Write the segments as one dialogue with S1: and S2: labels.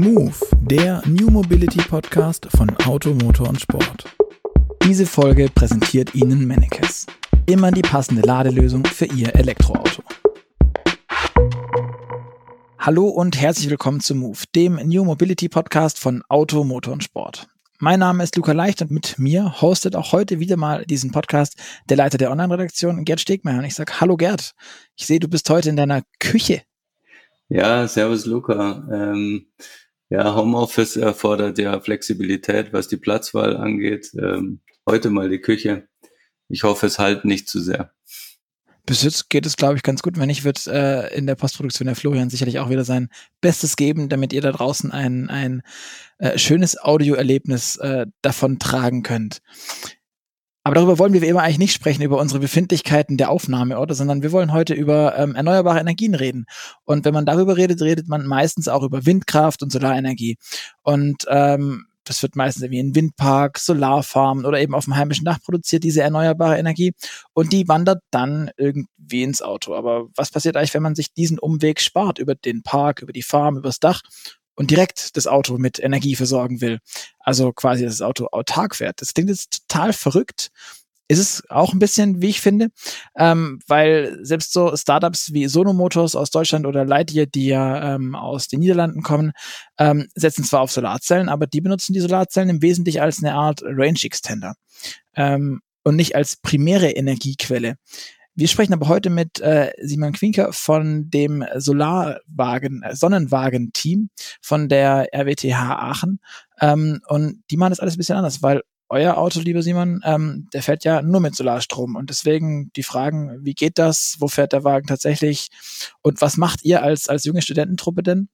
S1: Move, der New Mobility Podcast von Auto, Motor und Sport. Diese Folge präsentiert Ihnen Mennekes. Immer die passende Ladelösung für Ihr Elektroauto. Hallo und herzlich willkommen zu Move, dem New Mobility Podcast von Auto, Motor und Sport. Mein Name ist Luca Leicht und mit mir hostet auch heute wieder mal diesen Podcast der Leiter der Online-Redaktion, Gerd Stegmeier. Und ich sage, hallo Gerd, ich sehe, du bist heute in deiner Küche.
S2: Ja, servus Luca. Ähm, ja, Homeoffice erfordert ja Flexibilität, was die Platzwahl angeht. Ähm, heute mal die Küche. Ich hoffe, es halt nicht zu sehr.
S1: Bis jetzt geht es, glaube ich, ganz gut. Wenn nicht, wird äh, in der Postproduktion der Florian sicherlich auch wieder sein Bestes geben, damit ihr da draußen ein, ein äh, schönes Audioerlebnis äh, davon tragen könnt. Aber darüber wollen wir wie immer eigentlich nicht sprechen, über unsere Befindlichkeiten der Aufnahmeorte, sondern wir wollen heute über ähm, erneuerbare Energien reden. Und wenn man darüber redet, redet man meistens auch über Windkraft und Solarenergie. Und ähm, das wird meistens irgendwie in Windpark, Solarfarmen oder eben auf dem heimischen Dach produziert, diese erneuerbare Energie. Und die wandert dann irgendwie ins Auto. Aber was passiert eigentlich, wenn man sich diesen Umweg spart über den Park, über die Farm, übers Dach und direkt das Auto mit Energie versorgen will. Also quasi das Auto autark fährt. Das klingt jetzt total verrückt. Ist es auch ein bisschen, wie ich finde, ähm, weil selbst so Startups wie Sono Motors aus Deutschland oder Lightyear, die ja ähm, aus den Niederlanden kommen, ähm, setzen zwar auf Solarzellen, aber die benutzen die Solarzellen im Wesentlichen als eine Art Range Extender ähm, und nicht als primäre Energiequelle. Wir sprechen aber heute mit äh, Simon Quinker von dem Solarwagen, äh, Sonnenwagen-Team von der RWTH Aachen. Ähm, und die machen das alles ein bisschen anders, weil euer Auto, lieber Simon, ähm, der fährt ja nur mit Solarstrom. Und deswegen die Fragen, wie geht das? Wo fährt der Wagen tatsächlich? Und was macht ihr als, als junge Studententruppe denn?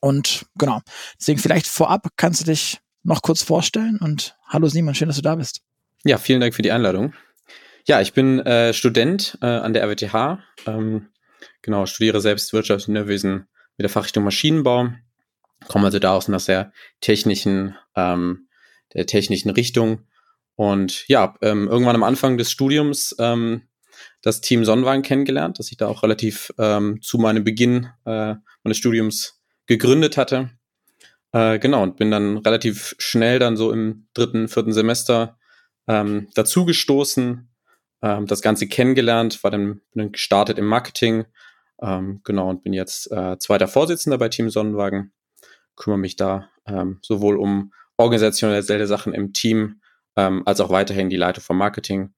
S1: Und genau, deswegen vielleicht vorab kannst du dich noch kurz vorstellen. Und hallo Simon, schön, dass du da bist.
S3: Ja, vielen Dank für die Einladung. Ja, ich bin äh, Student äh, an der RWTH. Ähm, genau, studiere selbst Wirtschaftsingenieurwesen mit der Fachrichtung Maschinenbau. Komme also da aus einer sehr technischen, ähm, der technischen Richtung. Und ja, ähm, irgendwann am Anfang des Studiums ähm, das Team Sonnenwagen kennengelernt, das ich da auch relativ ähm, zu meinem Beginn äh, meines Studiums gegründet hatte. Äh, genau, und bin dann relativ schnell dann so im dritten, vierten Semester ähm, dazugestoßen ähm, das Ganze kennengelernt, war dann, dann gestartet im Marketing, ähm, genau, und bin jetzt äh, zweiter Vorsitzender bei Team Sonnenwagen, kümmere mich da ähm, sowohl um organisationelle Sachen im Team, ähm, als auch weiterhin die Leitung vom Marketing.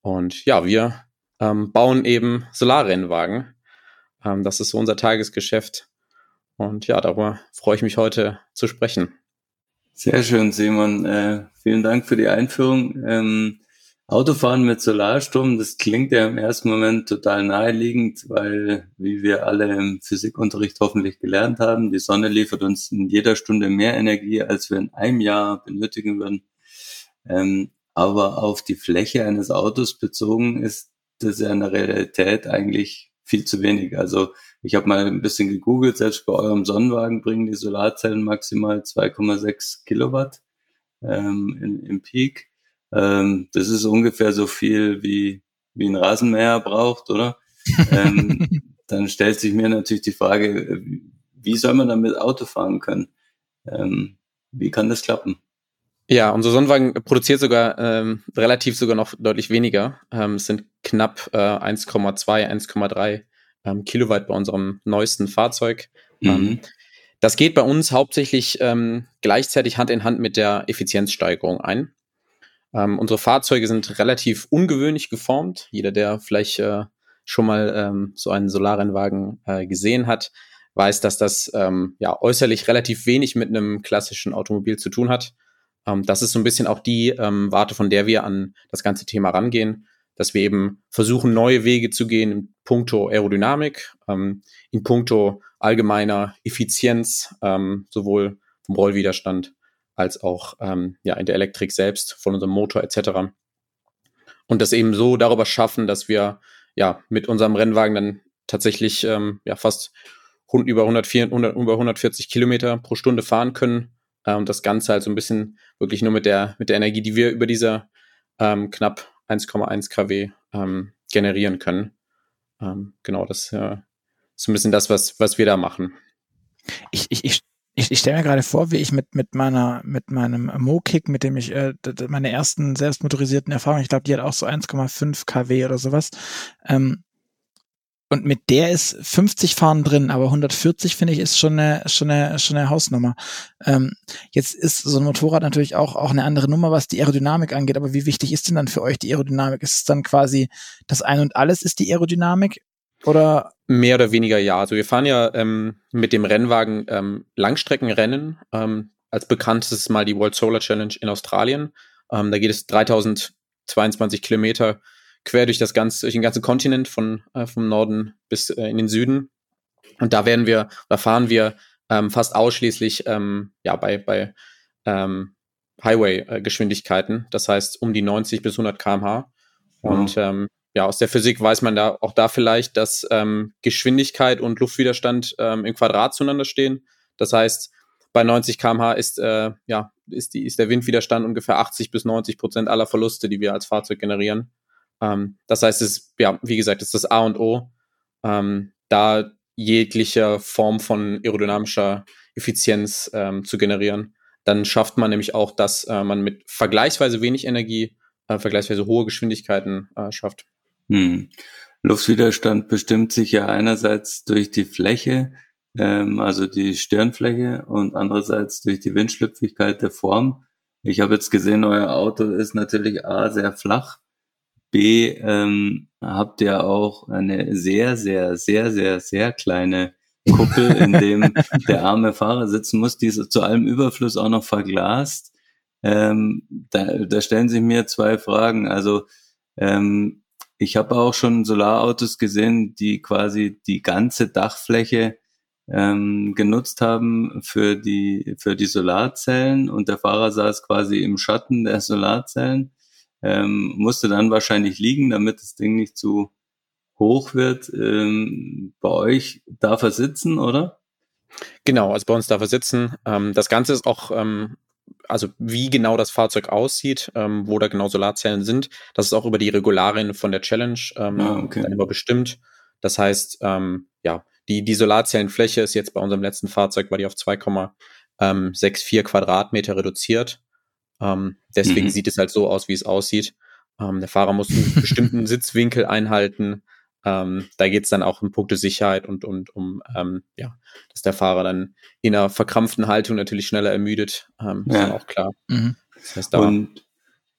S3: Und ja, wir ähm, bauen eben Solarrennwagen. Ähm, das ist so unser Tagesgeschäft. Und ja, darüber freue ich mich heute zu sprechen.
S2: Sehr schön, Simon. Äh, vielen Dank für die Einführung. Ähm, Autofahren mit Solarstrom, das klingt ja im ersten Moment total naheliegend, weil, wie wir alle im Physikunterricht hoffentlich gelernt haben, die Sonne liefert uns in jeder Stunde mehr Energie, als wir in einem Jahr benötigen würden. Ähm, aber auf die Fläche eines Autos bezogen ist das ja in der Realität eigentlich viel zu wenig. Also ich habe mal ein bisschen gegoogelt, selbst bei eurem Sonnenwagen bringen die Solarzellen maximal 2,6 Kilowatt ähm, in, im Peak. Ähm, das ist ungefähr so viel wie, wie ein Rasenmäher braucht, oder? ähm, dann stellt sich mir natürlich die Frage, wie soll man damit Auto fahren können? Ähm, wie kann das klappen?
S3: Ja, unser Sonnenwagen produziert sogar ähm, relativ sogar noch deutlich weniger. Ähm, es sind knapp äh, 1,2, 1,3 ähm, Kilowatt bei unserem neuesten Fahrzeug. Mhm. Ähm, das geht bei uns hauptsächlich ähm, gleichzeitig Hand in Hand mit der Effizienzsteigerung ein. Ähm, unsere Fahrzeuge sind relativ ungewöhnlich geformt. Jeder, der vielleicht äh, schon mal ähm, so einen Solarrennwagen äh, gesehen hat, weiß, dass das ähm, ja äußerlich relativ wenig mit einem klassischen Automobil zu tun hat. Ähm, das ist so ein bisschen auch die ähm, Warte, von der wir an das ganze Thema rangehen, dass wir eben versuchen, neue Wege zu gehen in puncto Aerodynamik, ähm, in puncto allgemeiner Effizienz, ähm, sowohl vom Rollwiderstand als auch ähm, ja, in der Elektrik selbst von unserem Motor etc. Und das eben so darüber schaffen, dass wir ja mit unserem Rennwagen dann tatsächlich ähm, ja fast über, 104, 100, über 140 Kilometer pro Stunde fahren können. Äh, und das Ganze halt so ein bisschen wirklich nur mit der, mit der Energie, die wir über diese ähm, knapp 1,1 kW ähm, generieren können. Ähm, genau, das äh, ist ein bisschen das, was, was wir da machen.
S1: Ich, ich, ich ich, ich stelle mir gerade vor, wie ich mit, mit meiner, mit meinem Mo-Kick, mit dem ich äh, meine ersten selbstmotorisierten Erfahrungen, ich glaube, die hat auch so 1,5 kW oder sowas, ähm, und mit der ist 50 Fahren drin, aber 140 finde ich ist schon eine, schon eine, schon eine Hausnummer. Ähm, jetzt ist so ein Motorrad natürlich auch, auch eine andere Nummer, was die Aerodynamik angeht. Aber wie wichtig ist denn dann für euch die Aerodynamik? Ist es dann quasi das Ein und Alles ist die Aerodynamik? Oder?
S3: Mehr oder weniger ja. Also wir fahren ja ähm, mit dem Rennwagen ähm, Langstreckenrennen. Ähm, als bekanntes mal die World Solar Challenge in Australien. Ähm, da geht es 3022 Kilometer quer durch das ganze, durch den ganzen Kontinent von äh, vom Norden bis äh, in den Süden. Und da werden wir, da fahren wir ähm, fast ausschließlich ähm, ja bei bei ähm, Highway-Geschwindigkeiten, das heißt um die 90 bis 100 km/h. Und ähm, ja, aus der Physik weiß man da auch da vielleicht, dass ähm, Geschwindigkeit und Luftwiderstand ähm, im Quadrat zueinander stehen. Das heißt, bei 90 km/h ist, äh, ja, ist, die, ist der Windwiderstand ungefähr 80 bis 90 Prozent aller Verluste, die wir als Fahrzeug generieren. Ähm, das heißt, es ist, ja, wie gesagt, es ist das A und O, ähm, da jegliche Form von aerodynamischer Effizienz ähm, zu generieren. Dann schafft man nämlich auch, dass äh, man mit vergleichsweise wenig Energie äh, vergleichsweise hohe Geschwindigkeiten äh, schafft.
S2: Hm. Luftwiderstand bestimmt sich ja einerseits durch die Fläche, ähm, also die Stirnfläche, und andererseits durch die Windschlüpfigkeit der Form. Ich habe jetzt gesehen, euer Auto ist natürlich A sehr flach B, ähm, habt ihr auch eine sehr, sehr, sehr, sehr, sehr kleine Kuppel, in dem der arme Fahrer sitzen muss, die ist zu allem Überfluss auch noch verglast. Ähm, da, da stellen sich mir zwei Fragen. Also ähm, ich habe auch schon Solarautos gesehen, die quasi die ganze Dachfläche ähm, genutzt haben für die für die Solarzellen und der Fahrer saß quasi im Schatten der Solarzellen ähm, musste dann wahrscheinlich liegen, damit das Ding nicht zu hoch wird. Ähm, bei euch darf er sitzen, oder?
S3: Genau, also bei uns darf er sitzen. Ähm, das Ganze ist auch, ähm, also wie genau das Fahrzeug aussieht, ähm, wo da genau Solarzellen sind, das ist auch über die Regularien von der Challenge ähm, ah, okay. dann immer bestimmt. Das heißt, ähm, ja, die, die Solarzellenfläche ist jetzt bei unserem letzten Fahrzeug, war die auf 2,64 Quadratmeter reduziert. Ähm, deswegen mhm. sieht es halt so aus, wie es aussieht. Ähm, der Fahrer muss einen bestimmten Sitzwinkel einhalten. Ähm, da geht es dann auch um Punkte Sicherheit und, und um, ähm, ja, dass der Fahrer dann in einer verkrampften Haltung natürlich schneller ermüdet. Ähm, ja. Ist dann auch klar. Mhm.
S2: Das heißt, und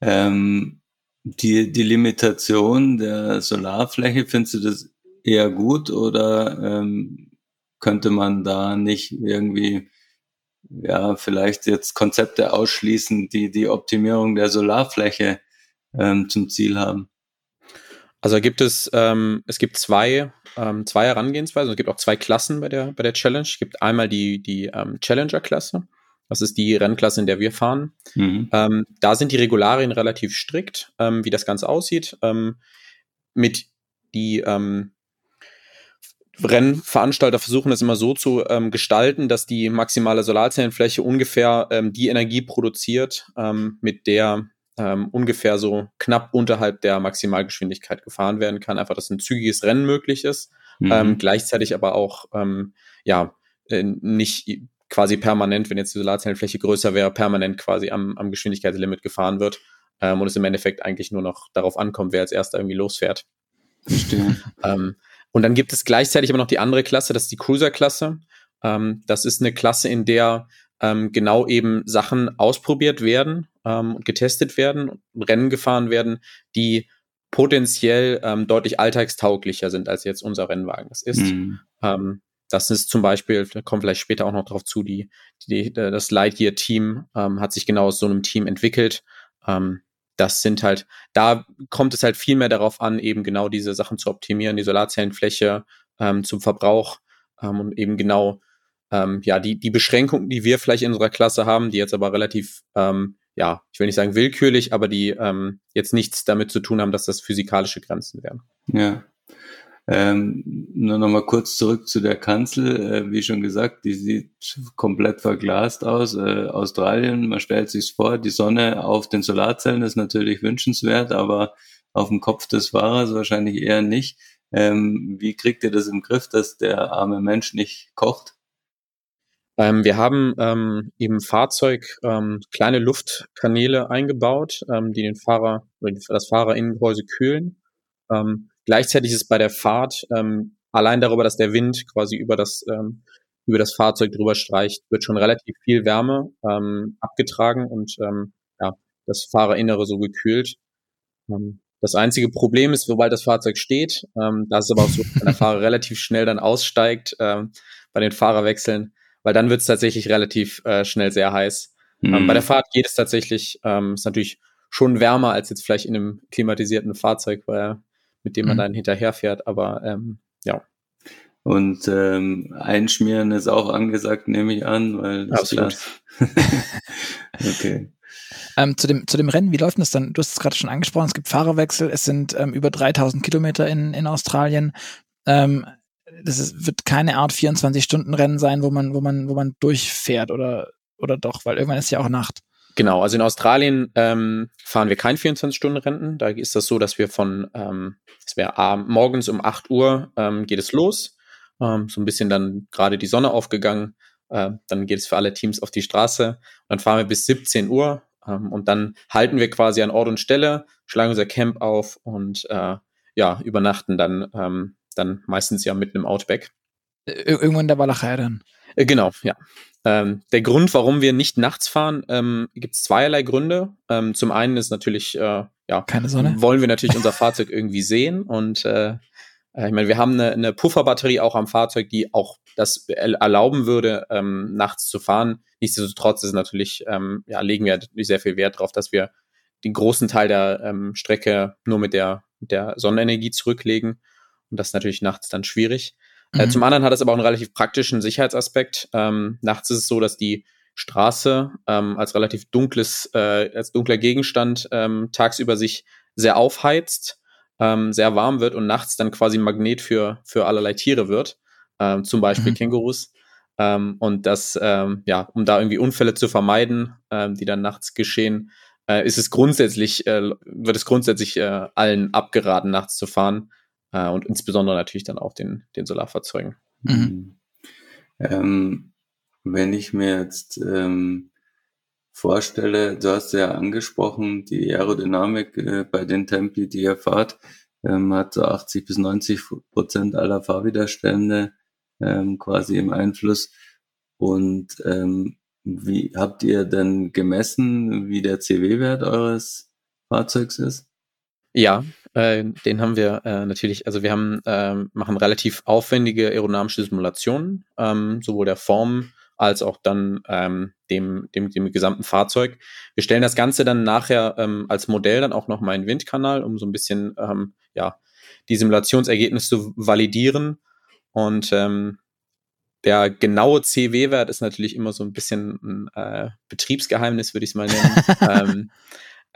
S2: ähm, die, die Limitation der Solarfläche, findest du das eher gut oder ähm, könnte man da nicht irgendwie ja, vielleicht jetzt Konzepte ausschließen, die die Optimierung der Solarfläche ähm, zum Ziel haben?
S3: Also gibt es, ähm, es gibt zwei, ähm, zwei Herangehensweisen. Es gibt auch zwei Klassen bei der, bei der Challenge. Es gibt einmal die, die ähm, Challenger-Klasse. Das ist die Rennklasse, in der wir fahren. Mhm. Ähm, da sind die Regularien relativ strikt, ähm, wie das Ganze aussieht. Ähm, mit die ähm, Rennveranstalter versuchen es immer so zu ähm, gestalten, dass die maximale Solarzellenfläche ungefähr ähm, die Energie produziert, ähm, mit der ähm, ungefähr so knapp unterhalb der Maximalgeschwindigkeit gefahren werden kann. Einfach, dass ein zügiges Rennen möglich ist, mhm. ähm, gleichzeitig aber auch ähm, ja äh, nicht quasi permanent, wenn jetzt die Solarzellenfläche größer wäre, permanent quasi am, am Geschwindigkeitslimit gefahren wird ähm, und es im Endeffekt eigentlich nur noch darauf ankommt, wer als erster irgendwie losfährt. Verstehe. ähm, und dann gibt es gleichzeitig aber noch die andere Klasse, das ist die Cruiser-Klasse. Ähm, das ist eine Klasse, in der ähm, genau eben Sachen ausprobiert werden ähm, getestet werden, Rennen gefahren werden, die potenziell ähm, deutlich alltagstauglicher sind, als jetzt unser Rennwagen das ist. Mhm. Ähm, das ist zum Beispiel, da kommt vielleicht später auch noch drauf zu, die, die das Lightyear-Team ähm, hat sich genau aus so einem Team entwickelt. Ähm, das sind halt, da kommt es halt viel mehr darauf an, eben genau diese Sachen zu optimieren, die Solarzellenfläche ähm, zum Verbrauch ähm, und eben genau ähm, ja die die Beschränkungen, die wir vielleicht in unserer Klasse haben, die jetzt aber relativ ähm, ja, ich will nicht sagen willkürlich, aber die ähm, jetzt nichts damit zu tun haben, dass das physikalische Grenzen wären.
S2: Ja. Ähm, nur noch mal kurz zurück zu der Kanzel. Äh, wie schon gesagt, die sieht komplett verglast aus. Äh, Australien, man stellt sich's vor, die Sonne auf den Solarzellen ist natürlich wünschenswert, aber auf dem Kopf des Fahrers wahrscheinlich eher nicht. Ähm, wie kriegt ihr das im Griff, dass der arme Mensch nicht kocht?
S3: Ähm, wir haben ähm, im Fahrzeug ähm, kleine Luftkanäle eingebaut, ähm, die den Fahrer oder das Fahrerinnengehäuse kühlen. Ähm, gleichzeitig ist bei der Fahrt ähm, allein darüber, dass der Wind quasi über das ähm, über das Fahrzeug drüber streicht, wird schon relativ viel Wärme ähm, abgetragen und ähm, ja, das Fahrerinnere so gekühlt. Ähm, das einzige Problem ist, sobald das Fahrzeug steht, ähm, da ist es aber auch so, wenn der Fahrer relativ schnell dann aussteigt ähm, bei den Fahrerwechseln, weil dann wird es tatsächlich relativ äh, schnell sehr heiß. Mhm. Ähm, bei der Fahrt geht es tatsächlich, ähm, ist natürlich schon wärmer als jetzt vielleicht in einem klimatisierten Fahrzeug, weil, mit dem man mhm. dann hinterherfährt, aber ähm, ja.
S2: Und ähm, Einschmieren ist auch angesagt, nehme ich an, weil das
S3: Absolut.
S1: okay. Ähm, zu, dem, zu dem Rennen, wie läuft das dann? Du hast es gerade schon angesprochen, es gibt Fahrerwechsel, es sind ähm, über 3000 Kilometer in, in Australien. Ähm, das ist, wird keine Art 24-Stunden-Rennen sein, wo man, wo man, wo man durchfährt oder, oder doch, weil irgendwann ist ja auch Nacht.
S3: Genau, also in Australien ähm, fahren wir kein 24-Stunden-Rennen. Da ist das so, dass wir von, ähm, es wäre morgens um 8 Uhr ähm, geht es los ähm, so ein bisschen dann gerade die Sonne aufgegangen. Äh, dann geht es für alle Teams auf die Straße. Dann fahren wir bis 17 Uhr ähm, und dann halten wir quasi an Ort und Stelle, schlagen unser Camp auf und äh, ja, übernachten dann, ähm, dann meistens ja mitten im Outback.
S1: Irgendwann in der Walachei dann.
S3: Äh, genau, ja. Ähm, der Grund, warum wir nicht nachts fahren, ähm, gibt es zweierlei Gründe. Ähm, zum einen ist natürlich, äh, ja,
S1: keine Sonne.
S3: Wollen wir natürlich unser Fahrzeug irgendwie sehen und äh, äh, ich meine, wir haben eine, eine Pufferbatterie auch am Fahrzeug, die auch das erlauben würde, ähm, nachts zu fahren. Nichtsdestotrotz ist natürlich, ähm, ja, legen wir natürlich sehr viel Wert darauf, dass wir den großen Teil der ähm, Strecke nur mit der, mit der Sonnenenergie zurücklegen. Und das ist natürlich nachts dann schwierig. Äh, mhm. Äh, zum anderen hat es aber auch einen relativ praktischen Sicherheitsaspekt. Ähm, nachts ist es so, dass die Straße ähm, als relativ dunkles, äh, als dunkler Gegenstand ähm, tagsüber sich sehr aufheizt ähm, sehr warm wird und nachts dann quasi ein Magnet für, für allerlei Tiere wird, ähm, zum Beispiel mhm. Kängurus. Ähm, und das, ähm, ja, um da irgendwie Unfälle zu vermeiden, ähm, die dann nachts geschehen, äh, ist es grundsätzlich, äh, wird es grundsätzlich äh, allen abgeraten, nachts zu fahren. Äh, und insbesondere natürlich dann auch den, den Solarfahrzeugen. Mhm.
S2: mhm. Ähm, wenn ich mir jetzt ähm, vorstelle, du hast ja angesprochen, die Aerodynamik äh, bei den Tempi, die ihr fahrt, ähm, hat so 80 bis 90 Prozent aller Fahrwiderstände ähm, quasi im Einfluss. Und ähm, wie habt ihr denn gemessen, wie der CW-Wert eures Fahrzeugs ist?
S3: Ja, äh, den haben wir äh, natürlich, also wir haben, äh, machen relativ aufwendige aerodynamische Simulationen, ähm, sowohl der Form als auch dann ähm, dem, dem, dem gesamten Fahrzeug. Wir stellen das Ganze dann nachher ähm, als Modell dann auch noch mal in Windkanal, um so ein bisschen ähm, ja, die Simulationsergebnisse zu validieren. Und ähm, der genaue CW-Wert ist natürlich immer so ein bisschen ein äh, Betriebsgeheimnis, würde ich es mal nennen. ähm,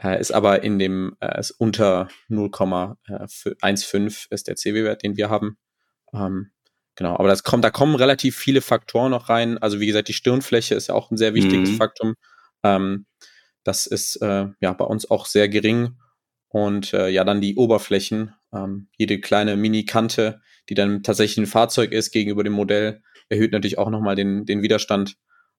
S3: äh, ist aber in dem, äh, ist unter 0,15 äh, ist der CW-Wert, den wir haben. Ähm, Genau, aber das kommt, da kommen relativ viele Faktoren noch rein. Also wie gesagt, die Stirnfläche ist ja auch ein sehr wichtiges mhm. Faktum. Ähm, das ist äh, ja bei uns auch sehr gering. Und äh, ja, dann die Oberflächen, ähm, jede kleine Mini-Kante, die dann tatsächlich ein Fahrzeug ist gegenüber dem Modell, erhöht natürlich auch nochmal den, den Widerstand.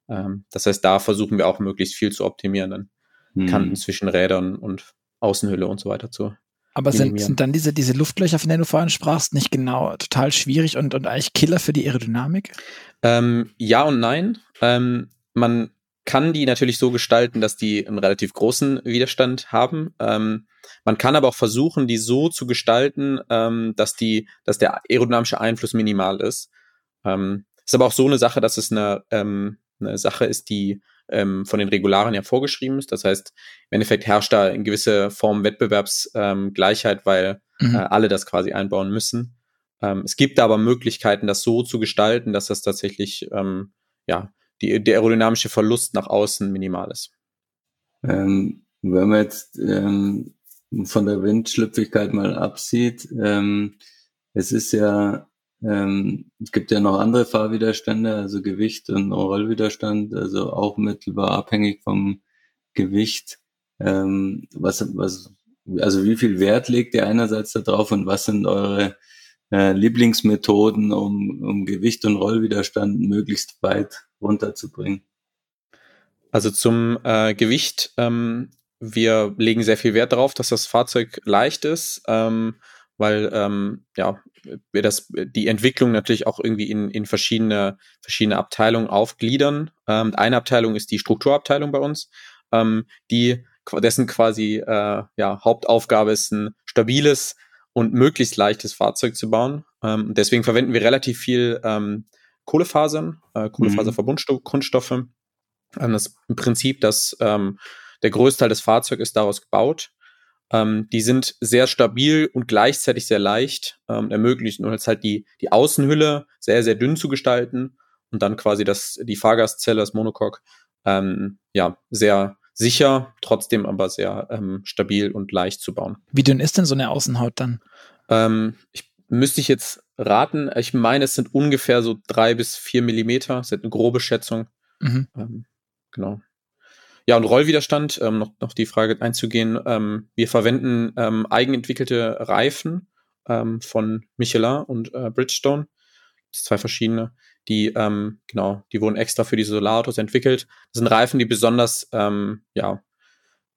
S3: Ähm, das heißt, da versuchen wir auch möglichst viel zu optimieren, dann mhm. Kanten zwischen Rädern und Außenhülle und so weiter zu
S1: aber sind, sind dann diese, diese Luftlöcher, von denen du vorhin sprachst, nicht genau total schwierig und, und eigentlich Killer für die Aerodynamik?
S3: Ähm, ja und nein. Ähm, man kann die natürlich so gestalten, dass die einen relativ großen Widerstand haben. Ähm, man kann aber auch versuchen, die so zu gestalten, ähm, dass die, dass der aerodynamische Einfluss minimal ist. Ähm, ist aber auch so eine Sache, dass es eine, ähm, eine Sache ist, die ähm, von den Regularien ja vorgeschrieben ist. Das heißt, im Endeffekt herrscht da in gewisse Form Wettbewerbsgleichheit, ähm, weil mhm. äh, alle das quasi einbauen müssen. Ähm, es gibt aber Möglichkeiten, das so zu gestalten, dass das tatsächlich ähm, ja die, der aerodynamische Verlust nach außen minimal ist.
S2: Ähm, wenn man jetzt ähm, von der Windschlüpfigkeit mal absieht, es ist ja ähm, es gibt ja noch andere Fahrwiderstände, also Gewicht und Rollwiderstand, also auch mittelbar abhängig vom Gewicht. Ähm, was, was, also wie viel Wert legt ihr einerseits darauf und was sind eure äh, Lieblingsmethoden, um, um Gewicht und Rollwiderstand möglichst weit runterzubringen?
S3: Also zum äh, Gewicht, ähm, wir legen sehr viel Wert darauf, dass das Fahrzeug leicht ist, ähm, weil ähm, ja, wir das, die Entwicklung natürlich auch irgendwie in, in verschiedene, verschiedene Abteilungen aufgliedern. Ähm, eine Abteilung ist die Strukturabteilung bei uns, ähm, die dessen quasi äh, ja, Hauptaufgabe ist, ein stabiles und möglichst leichtes Fahrzeug zu bauen. Ähm, deswegen verwenden wir relativ viel ähm, Kohlefasern, äh, Kohlefaserverbundkunststoffe. Mhm. Ähm, das im Prinzip, dass ähm, der Größteil des Fahrzeugs ist daraus gebaut. Ähm, die sind sehr stabil und gleichzeitig sehr leicht, ähm, ermöglichen uns halt die, die Außenhülle sehr, sehr dünn zu gestalten und dann quasi das, die Fahrgastzelle, das Monocoque, ähm, ja, sehr sicher, trotzdem aber sehr ähm, stabil und leicht zu bauen.
S1: Wie dünn ist denn so eine Außenhaut dann?
S3: Ähm, ich müsste ich jetzt raten, ich meine, es sind ungefähr so drei bis vier Millimeter, das ist eine grobe Schätzung. Mhm. Ähm, genau. Ja, und Rollwiderstand, ähm, noch, noch die Frage einzugehen. Ähm, wir verwenden ähm, eigenentwickelte Reifen ähm, von Michelin und äh, Bridgestone. Zwei verschiedene die, ähm, genau, die wurden extra für diese Solarautos entwickelt. Das sind Reifen, die besonders, ähm, ja,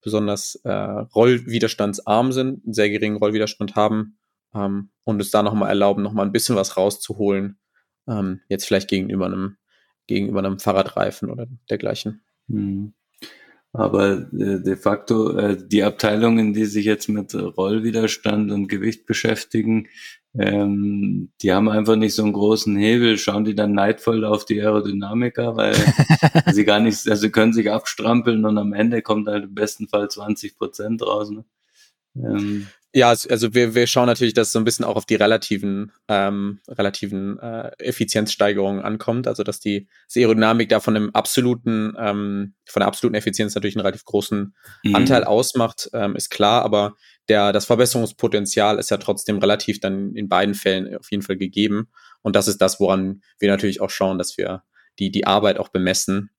S3: besonders äh, rollwiderstandsarm sind, einen sehr geringen Rollwiderstand haben ähm, und es da nochmal erlauben, nochmal ein bisschen was rauszuholen. Ähm, jetzt vielleicht gegenüber einem, gegenüber einem Fahrradreifen oder dergleichen.
S2: Mhm. Aber äh, de facto äh, die Abteilungen, die sich jetzt mit Rollwiderstand und Gewicht beschäftigen, ähm, die haben einfach nicht so einen großen Hebel, schauen die dann neidvoll auf die Aerodynamiker, weil sie gar nicht, also können sich abstrampeln und am Ende kommt halt im besten Fall 20 Prozent raus. Ne?
S3: Ähm, ja, also wir, wir schauen natürlich, dass es so ein bisschen auch auf die relativen, ähm, relativen äh, Effizienzsteigerungen ankommt. Also dass die dass Aerodynamik da von dem absoluten, ähm, von der absoluten Effizienz natürlich einen relativ großen mhm. Anteil ausmacht, ähm, ist klar, aber der, das Verbesserungspotenzial ist ja trotzdem relativ dann in beiden Fällen auf jeden Fall gegeben. Und das ist das, woran wir natürlich auch schauen, dass wir die, die Arbeit auch bemessen.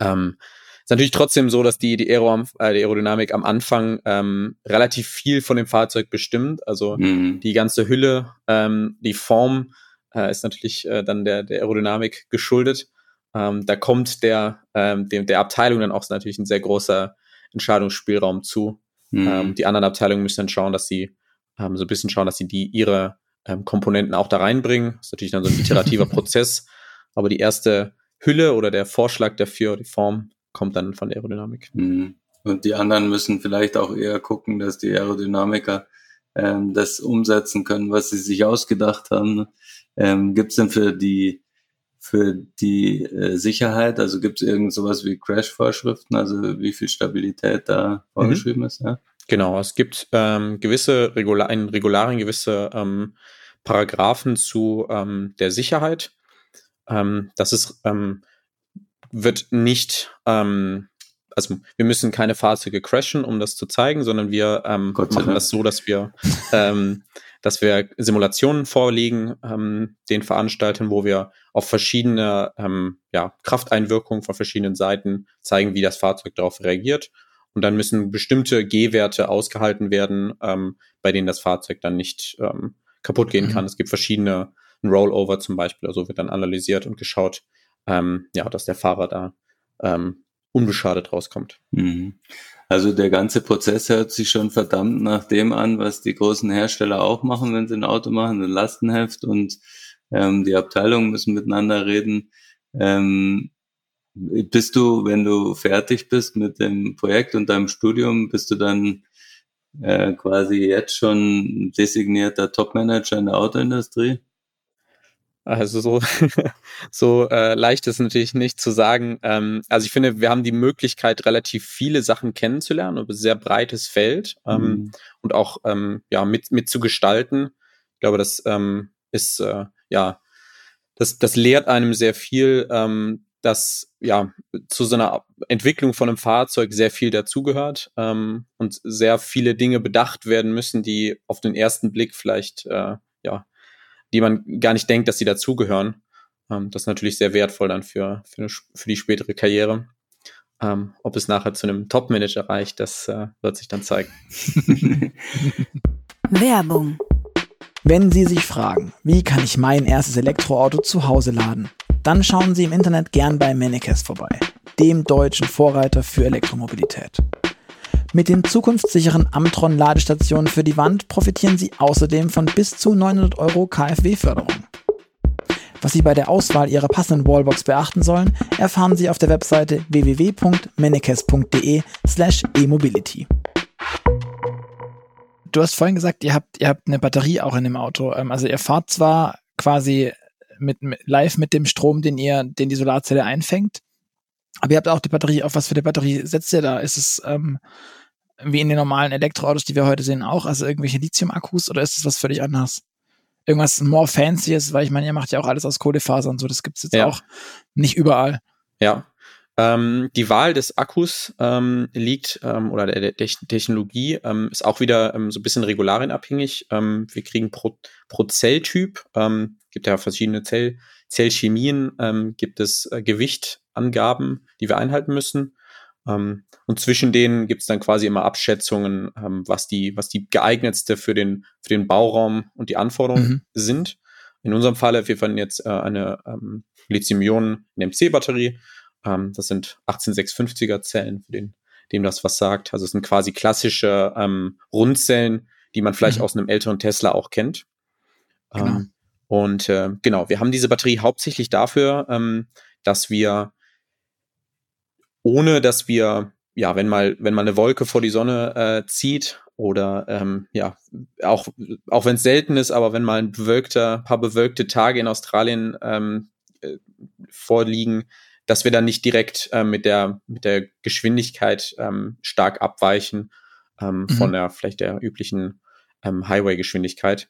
S3: Ähm, ist natürlich trotzdem so, dass die, die, Aero, äh, die Aerodynamik am Anfang ähm, relativ viel von dem Fahrzeug bestimmt. Also mhm. die ganze Hülle, ähm, die Form äh, ist natürlich äh, dann der, der Aerodynamik geschuldet. Ähm, da kommt der, ähm, dem, der Abteilung dann auch natürlich ein sehr großer Entscheidungsspielraum zu. Mhm. Ähm, die anderen Abteilungen müssen dann schauen, dass sie ähm, so ein bisschen schauen, dass sie die ihre ähm, Komponenten auch da reinbringen. Das ist natürlich dann so ein iterativer Prozess. Aber die erste Hülle oder der Vorschlag dafür, die Form, kommt dann von der Aerodynamik.
S2: Mhm. Und die anderen müssen vielleicht auch eher gucken, dass die Aerodynamiker ähm, das umsetzen können, was sie sich ausgedacht haben. Ähm, gibt es denn für die für die äh, Sicherheit, also gibt es irgend sowas wie Crash-Vorschriften, also wie viel Stabilität da vorgeschrieben mhm. ist? Ja?
S3: Genau, es gibt ähm, gewisse Regular in Regularien gewisse ähm, Paragraphen zu ähm, der Sicherheit. Ähm, das ist ähm, wird nicht, ähm, also wir müssen keine Fahrzeuge crashen, um das zu zeigen, sondern wir ähm, machen das so, dass wir, ähm, dass wir Simulationen vorlegen, ähm, den Veranstaltern, wo wir auf verschiedene ähm, ja, Krafteinwirkungen von verschiedenen Seiten zeigen, wie das Fahrzeug darauf reagiert. Und dann müssen bestimmte G-Werte ausgehalten werden, ähm, bei denen das Fahrzeug dann nicht ähm, kaputt gehen mhm. kann. Es gibt verschiedene, ein Rollover zum Beispiel, also wird dann analysiert und geschaut, ähm, ja, dass der Fahrer da ähm, unbeschadet rauskommt.
S2: Mhm. Also der ganze Prozess hört sich schon verdammt nach dem an, was die großen Hersteller auch machen, wenn sie ein Auto machen, ein Lastenheft und ähm, die Abteilungen müssen miteinander reden. Ähm, bist du, wenn du fertig bist mit dem Projekt und deinem Studium, bist du dann äh, quasi jetzt schon designierter Topmanager in der Autoindustrie?
S3: Also so, so äh, leicht ist natürlich nicht zu sagen. Ähm, also ich finde, wir haben die Möglichkeit, relativ viele Sachen kennenzulernen, über sehr breites Feld ähm, mhm. und auch ähm, ja mit, mit zu gestalten. Ich glaube, das ähm, ist äh, ja, das, das lehrt einem sehr viel, ähm, dass ja zu so einer Entwicklung von einem Fahrzeug sehr viel dazugehört ähm, und sehr viele Dinge bedacht werden müssen, die auf den ersten Blick vielleicht äh, ja die man gar nicht denkt, dass sie dazugehören. Ähm, das ist natürlich sehr wertvoll dann für, für, eine, für die spätere Karriere. Ähm, ob es nachher zu einem Top-Manager reicht, das äh, wird sich dann zeigen.
S4: Werbung
S1: Wenn Sie sich fragen, wie kann ich mein erstes Elektroauto zu Hause laden, dann schauen Sie im Internet gern bei Mennekes vorbei, dem deutschen Vorreiter für Elektromobilität. Mit den zukunftssicheren Amtron-Ladestationen für die Wand profitieren Sie außerdem von bis zu 900 Euro KfW-Förderung. Was Sie bei der Auswahl Ihrer passenden Wallbox beachten sollen, erfahren Sie auf der Webseite www.mennekes.de slash e-mobility du hast vorhin gesagt, ihr habt, ihr habt eine Batterie auch in dem Auto. Ähm, also ihr fahrt zwar quasi mit, live mit dem Strom, den ihr, den die Solarzelle einfängt, aber ihr habt auch die Batterie. Auf was für eine Batterie setzt ihr da? Ist es ähm, wie in den normalen Elektroautos, die wir heute sehen, auch? Also irgendwelche Lithium-Akkus oder ist es was völlig anderes? Irgendwas more fancyes, weil ich meine, ihr macht ja auch alles aus Kohlefaser und so, das gibt es jetzt ja. auch nicht überall.
S3: Ja, ähm, die Wahl des Akkus ähm, liegt ähm, oder der, der Technologie ähm, ist auch wieder ähm, so ein bisschen regularienabhängig. Ähm, wir kriegen pro, pro Zelltyp, gibt ja verschiedene Zell, Zellchemien, gibt es äh, Gewichtangaben, die wir einhalten müssen. Ähm, und zwischen denen gibt es dann quasi immer Abschätzungen, ähm, was die, was die geeignetste für den, für den Bauraum und die Anforderungen mhm. sind. In unserem Falle, wir fanden jetzt äh, eine ähm, Lithium-Ionen-NMC-Batterie ähm, das sind 18650er Zellen, für den, dem das was sagt. Also es sind quasi klassische ähm, Rundzellen, die man vielleicht mhm. aus einem älteren Tesla auch kennt. Genau. Ähm, und äh, genau, wir haben diese Batterie hauptsächlich dafür, ähm, dass wir, ohne dass wir, ja, wenn mal, wenn mal eine Wolke vor die Sonne äh, zieht oder ähm, ja, auch, auch wenn es selten ist, aber wenn mal ein bewölkter, paar bewölkte Tage in Australien ähm, äh, vorliegen, dass wir dann nicht direkt äh, mit, der, mit der Geschwindigkeit ähm, stark abweichen ähm, mhm. von der vielleicht der üblichen ähm, Highway-Geschwindigkeit.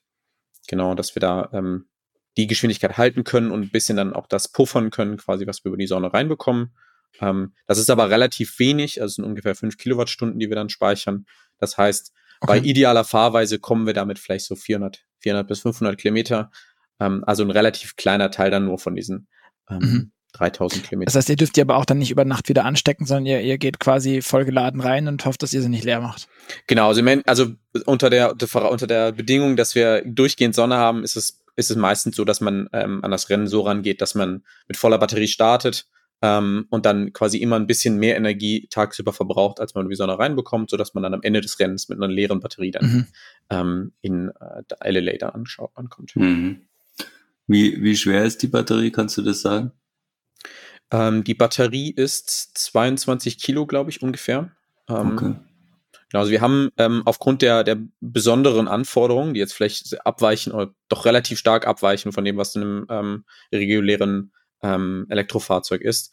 S3: Genau, dass wir da ähm, die Geschwindigkeit halten können und ein bisschen dann auch das puffern können, quasi, was wir über die Sonne reinbekommen. Ähm, das ist aber relativ wenig, also sind ungefähr fünf Kilowattstunden, die wir dann speichern. Das heißt, okay. bei idealer Fahrweise kommen wir damit vielleicht so 400, 400 bis 500 Kilometer. Ähm, also ein relativ kleiner Teil dann nur von diesen ähm, mhm. 3000 Kilometer.
S1: Das heißt, ihr dürft die aber auch dann nicht über Nacht wieder anstecken, sondern ihr, ihr geht quasi vollgeladen rein und hofft, dass ihr sie nicht leer macht.
S3: Genau, also, also unter der, unter der Bedingung, dass wir durchgehend Sonne haben, ist es, ist es meistens so, dass man ähm, an das Rennen so rangeht, dass man mit voller Batterie startet ähm, und dann quasi immer ein bisschen mehr Energie tagsüber verbraucht, als man die Sonne reinbekommt, sodass man dann am Ende des Rennens mit einer leeren Batterie dann mhm. ähm, in äh, LA dann anschaut, ankommt.
S2: Mhm. Wie, wie schwer ist die Batterie, kannst du das sagen?
S3: Ähm, die Batterie ist 22 Kilo, glaube ich, ungefähr. Ähm, okay. Genau, also wir haben ähm, aufgrund der, der besonderen Anforderungen, die jetzt vielleicht abweichen oder doch relativ stark abweichen von dem, was in einem ähm, regulären ähm, Elektrofahrzeug ist,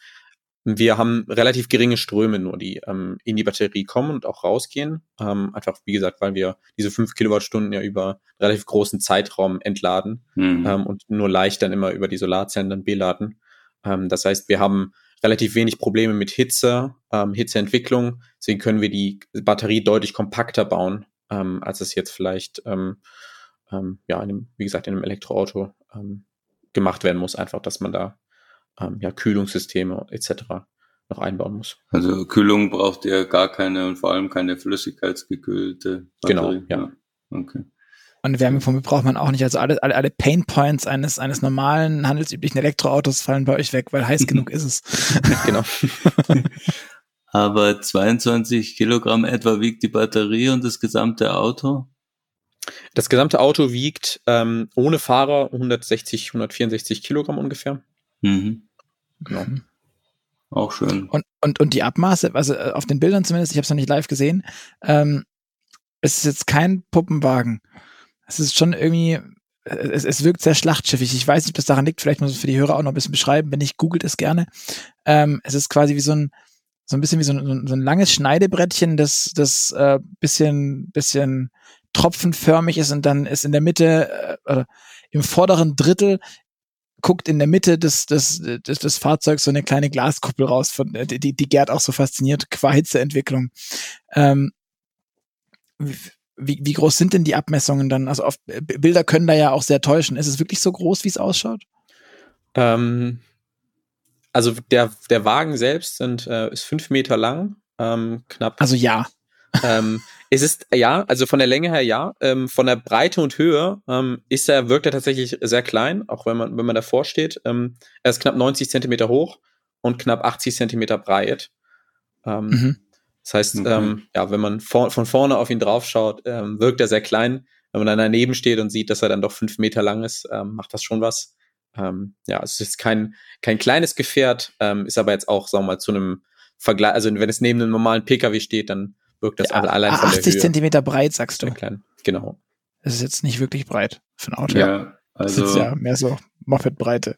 S3: wir haben relativ geringe Ströme nur, die ähm, in die Batterie kommen und auch rausgehen. Ähm, einfach, wie gesagt, weil wir diese fünf Kilowattstunden ja über einen relativ großen Zeitraum entladen mhm. ähm, und nur leicht dann immer über die Solarzellen dann beladen. Ähm, das heißt, wir haben relativ wenig Probleme mit Hitze, ähm, Hitzeentwicklung. Deswegen können wir die Batterie deutlich kompakter bauen, ähm, als es jetzt vielleicht, ähm, ähm, ja, in einem, wie gesagt, in einem Elektroauto ähm, gemacht werden muss. Einfach, dass man da ähm, ja, Kühlungssysteme etc. noch einbauen muss.
S2: Also Kühlung braucht ihr gar keine und vor allem keine flüssigkeitsgekühlte
S3: Batterie. Genau, ja.
S2: Okay.
S1: Und Wärmepumpe braucht man auch nicht. Also alle, alle, alle Pain Points eines, eines normalen, handelsüblichen Elektroautos fallen bei euch weg, weil heiß genug ist es.
S3: genau.
S2: Aber 22 Kilogramm etwa wiegt die Batterie und das gesamte Auto?
S3: Das gesamte Auto wiegt ähm, ohne Fahrer 160, 164 Kilogramm ungefähr.
S2: Mhm. Genau. Auch schön.
S1: Und, und, und die Abmaße, also äh, auf den Bildern zumindest, ich habe es noch nicht live gesehen, ähm, es ist jetzt kein Puppenwagen es ist schon irgendwie, es, es wirkt sehr schlachtschiffig. Ich weiß nicht, ob das daran liegt. Vielleicht muss ich es für die Hörer auch noch ein bisschen beschreiben. Wenn nicht, googelt es gerne. Ähm, es ist quasi wie so ein, so ein bisschen wie so ein, so ein langes Schneidebrettchen, das, das äh, bisschen, bisschen tropfenförmig ist und dann ist in der Mitte, äh, im vorderen Drittel guckt in der Mitte des, des, des, des Fahrzeugs so eine kleine Glaskuppel raus, von, die, die Gerd auch so fasziniert, qua Hitzeentwicklung. Ähm, wie, wie groß sind denn die Abmessungen dann? Also auf, Bilder können da ja auch sehr täuschen. Ist es wirklich so groß, wie es ausschaut?
S3: Ähm, also der, der Wagen selbst sind, äh, ist fünf Meter lang, ähm, knapp.
S1: Also ja.
S3: Ähm, Es ist, ja, also von der Länge her ja. Ähm, von der Breite und Höhe ähm, ist er, wirkt er tatsächlich sehr klein, auch wenn man, wenn man davor steht. Ähm, er ist knapp 90 Zentimeter hoch und knapp 80 Zentimeter breit. Ähm, mhm. Das heißt, okay. ähm, ja, wenn man vor, von vorne auf ihn draufschaut, ähm, wirkt er sehr klein. Wenn man dann daneben steht und sieht, dass er dann doch fünf Meter lang ist, ähm, macht das schon was. Ähm, ja, es ist kein, kein kleines Gefährt, ähm, ist aber jetzt auch, sagen wir mal, zu einem Vergleich, also wenn es neben einem normalen Pkw steht, dann wirkt das ja, allein von
S1: 80 der Höhe. Zentimeter breit, sagst du.
S3: Klein. Genau.
S1: Das ist jetzt nicht wirklich breit für ein Auto.
S2: Ja, also. Das ist
S1: ja mehr so Moped-Breite.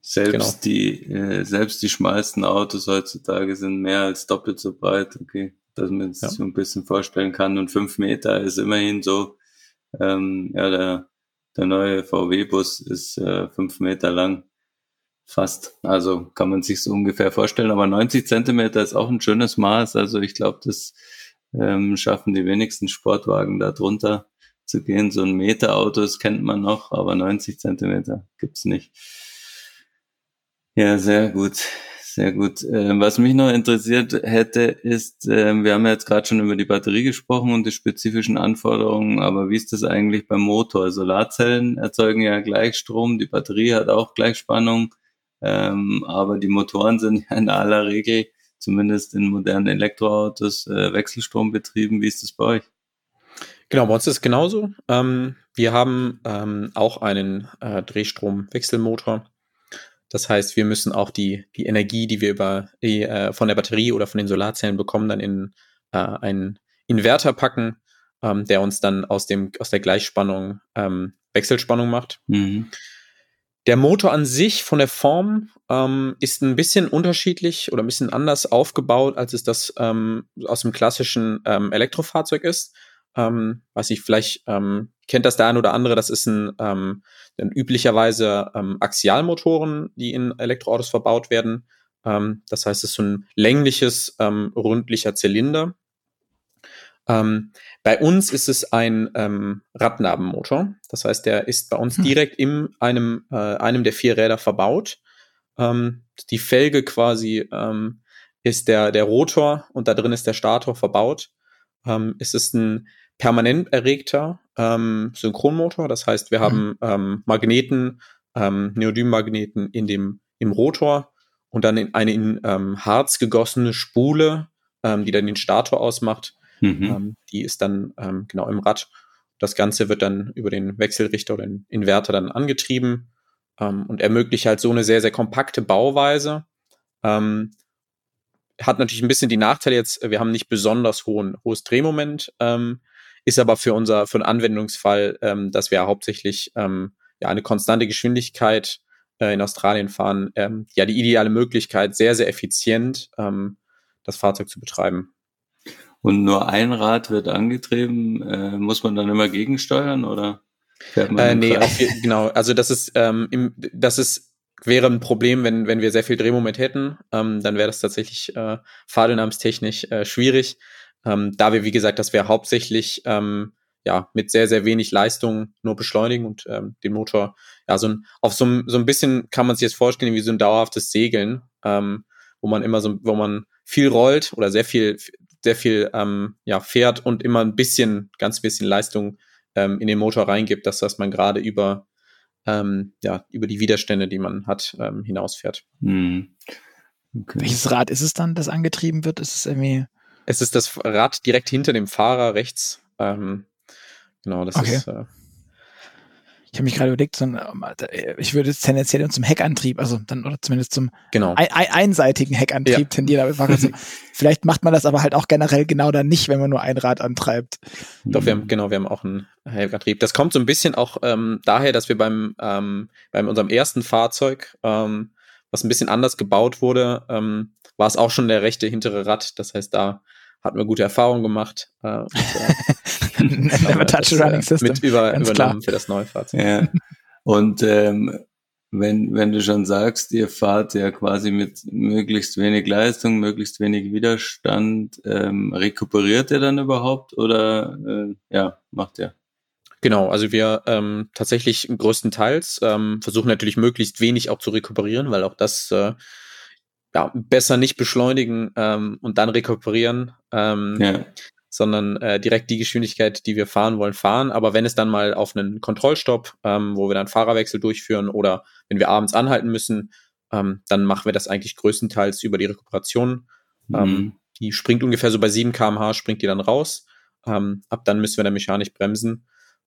S2: Selbst genau. die, äh, selbst die schmalsten Autos heutzutage sind mehr als doppelt so breit, okay, dass man sich ja. so ein bisschen vorstellen kann. Und fünf Meter ist immerhin so, ähm, ja, der, der neue VW-Bus ist äh, fünf Meter lang. Fast. Also kann man sich so ungefähr vorstellen. Aber 90 Zentimeter ist auch ein schönes Maß. Also ich glaube, das ähm, schaffen die wenigsten Sportwagen da drunter zu gehen. So ein Meter Autos kennt man noch, aber 90 Zentimeter gibt's nicht. Ja, sehr gut. Sehr gut. Ähm, was mich noch interessiert hätte, ist, ähm, wir haben ja jetzt gerade schon über die Batterie gesprochen und die spezifischen Anforderungen, aber wie ist das eigentlich beim Motor? Solarzellen erzeugen ja Gleichstrom, die Batterie hat auch Gleichspannung, ähm, aber die Motoren sind ja in aller Regel, zumindest in modernen Elektroautos, äh, Wechselstrom betrieben. Wie ist das bei euch?
S3: Genau, bei uns ist es genauso. wir haben auch einen äh, Drehstromwechselmotor das heißt, wir müssen auch die, die Energie, die wir über äh, von der Batterie oder von den Solarzellen bekommen, dann in äh, einen Inverter packen, ähm, der uns dann aus, dem, aus der Gleichspannung ähm, Wechselspannung macht. Mhm. Der Motor an sich von der Form ähm, ist ein bisschen unterschiedlich oder ein bisschen anders aufgebaut, als es das ähm, aus dem klassischen ähm, Elektrofahrzeug ist. Ähm, weiß ich, vielleicht ähm, kennt das der ein oder andere, das ist ein, ähm, ein üblicherweise ähm, Axialmotoren, die in Elektroautos verbaut werden. Ähm, das heißt, es ist so ein längliches, ähm, rundlicher Zylinder. Ähm, bei uns ist es ein ähm, Radnabenmotor. Das heißt, der ist bei uns hm. direkt in einem, äh, einem der vier Räder verbaut. Ähm, die Felge quasi ähm, ist der, der Rotor und da drin ist der Stator verbaut. Ähm, es ist ein permanent erregter ähm, Synchronmotor. Das heißt, wir mhm. haben Magneten, Neodym-Magneten in dem im Rotor und dann in eine in Harz gegossene Spule, die dann den Stator ausmacht. Mhm. Ähm, die ist dann ähm, genau im Rad. Das Ganze wird dann über den Wechselrichter oder den Inverter dann angetrieben ähm, und ermöglicht halt so eine sehr, sehr kompakte Bauweise. Ähm, hat natürlich ein bisschen die Nachteile jetzt, wir haben nicht besonders hohen, hohes Drehmoment, ähm, ist aber für unser, für einen Anwendungsfall, ähm, dass wir hauptsächlich ähm, ja eine konstante Geschwindigkeit äh, in Australien fahren, ähm, ja die ideale Möglichkeit, sehr, sehr effizient ähm, das Fahrzeug zu betreiben.
S2: Und nur ein Rad wird angetrieben, äh, muss man dann immer gegensteuern oder?
S3: Äh, nee, auf, genau. Also das ist, ähm, im, das ist wäre ein Problem, wenn, wenn wir sehr viel Drehmoment hätten. Ähm, dann wäre das tatsächlich äh, fahrdynamstechnisch äh, schwierig. Ähm, da wir, wie gesagt, dass wir hauptsächlich ähm, ja mit sehr, sehr wenig Leistung nur beschleunigen und ähm, den Motor, ja, so ein, auf so, ein, so ein bisschen kann man sich jetzt vorstellen, wie so ein dauerhaftes Segeln, ähm, wo man immer so, wo man viel rollt oder sehr viel, sehr viel ähm, ja, fährt und immer ein bisschen, ganz bisschen Leistung ähm, in den Motor reingibt, dass, dass man gerade über ähm, ja, über die Widerstände, die man hat, ähm, hinausfährt.
S1: Hm. Okay. Welches Rad ist es dann, das angetrieben wird? Ist es irgendwie
S3: es ist das Rad direkt hinter dem Fahrer rechts. Ähm, genau, das okay. ist. Äh,
S1: ich habe mich gerade überlegt, so ein, äh, ich würde tendenziell zum Heckantrieb, also dann oder zumindest zum
S3: genau.
S1: ein, ein, einseitigen Heckantrieb ja. tendieren. Aber vielleicht macht man das aber halt auch generell genau dann nicht, wenn man nur ein Rad antreibt.
S3: Doch, wir haben, genau, wir haben auch einen Heckantrieb. Das kommt so ein bisschen auch ähm, daher, dass wir beim, ähm, bei unserem ersten Fahrzeug, ähm, was ein bisschen anders gebaut wurde, ähm, war es auch schon der rechte hintere Rad. Das heißt, da hatten wir gute Erfahrungen gemacht. Äh, und,
S1: äh, Never touch a running system.
S3: Mit über, übernommen klar. für das neue Fahrzeug.
S2: Ja. Und ähm, wenn, wenn du schon sagst, ihr fahrt ja quasi mit möglichst wenig Leistung, möglichst wenig Widerstand, ähm, rekuperiert ihr dann überhaupt oder äh, ja, macht ihr?
S3: Genau, also wir ähm, tatsächlich größtenteils ähm, versuchen natürlich möglichst wenig auch zu rekuperieren, weil auch das äh, ja, besser nicht beschleunigen ähm, und dann rekuperieren. Ähm, ja. Sondern äh, direkt die Geschwindigkeit, die wir fahren wollen, fahren. Aber wenn es dann mal auf einen Kontrollstopp, ähm, wo wir dann Fahrerwechsel durchführen oder wenn wir abends anhalten müssen, ähm, dann machen wir das eigentlich größtenteils über die Rekuperation. Mhm. Ähm, die springt ungefähr so bei 7 kmh, springt die dann raus. Ähm, ab dann müssen wir dann mechanisch bremsen.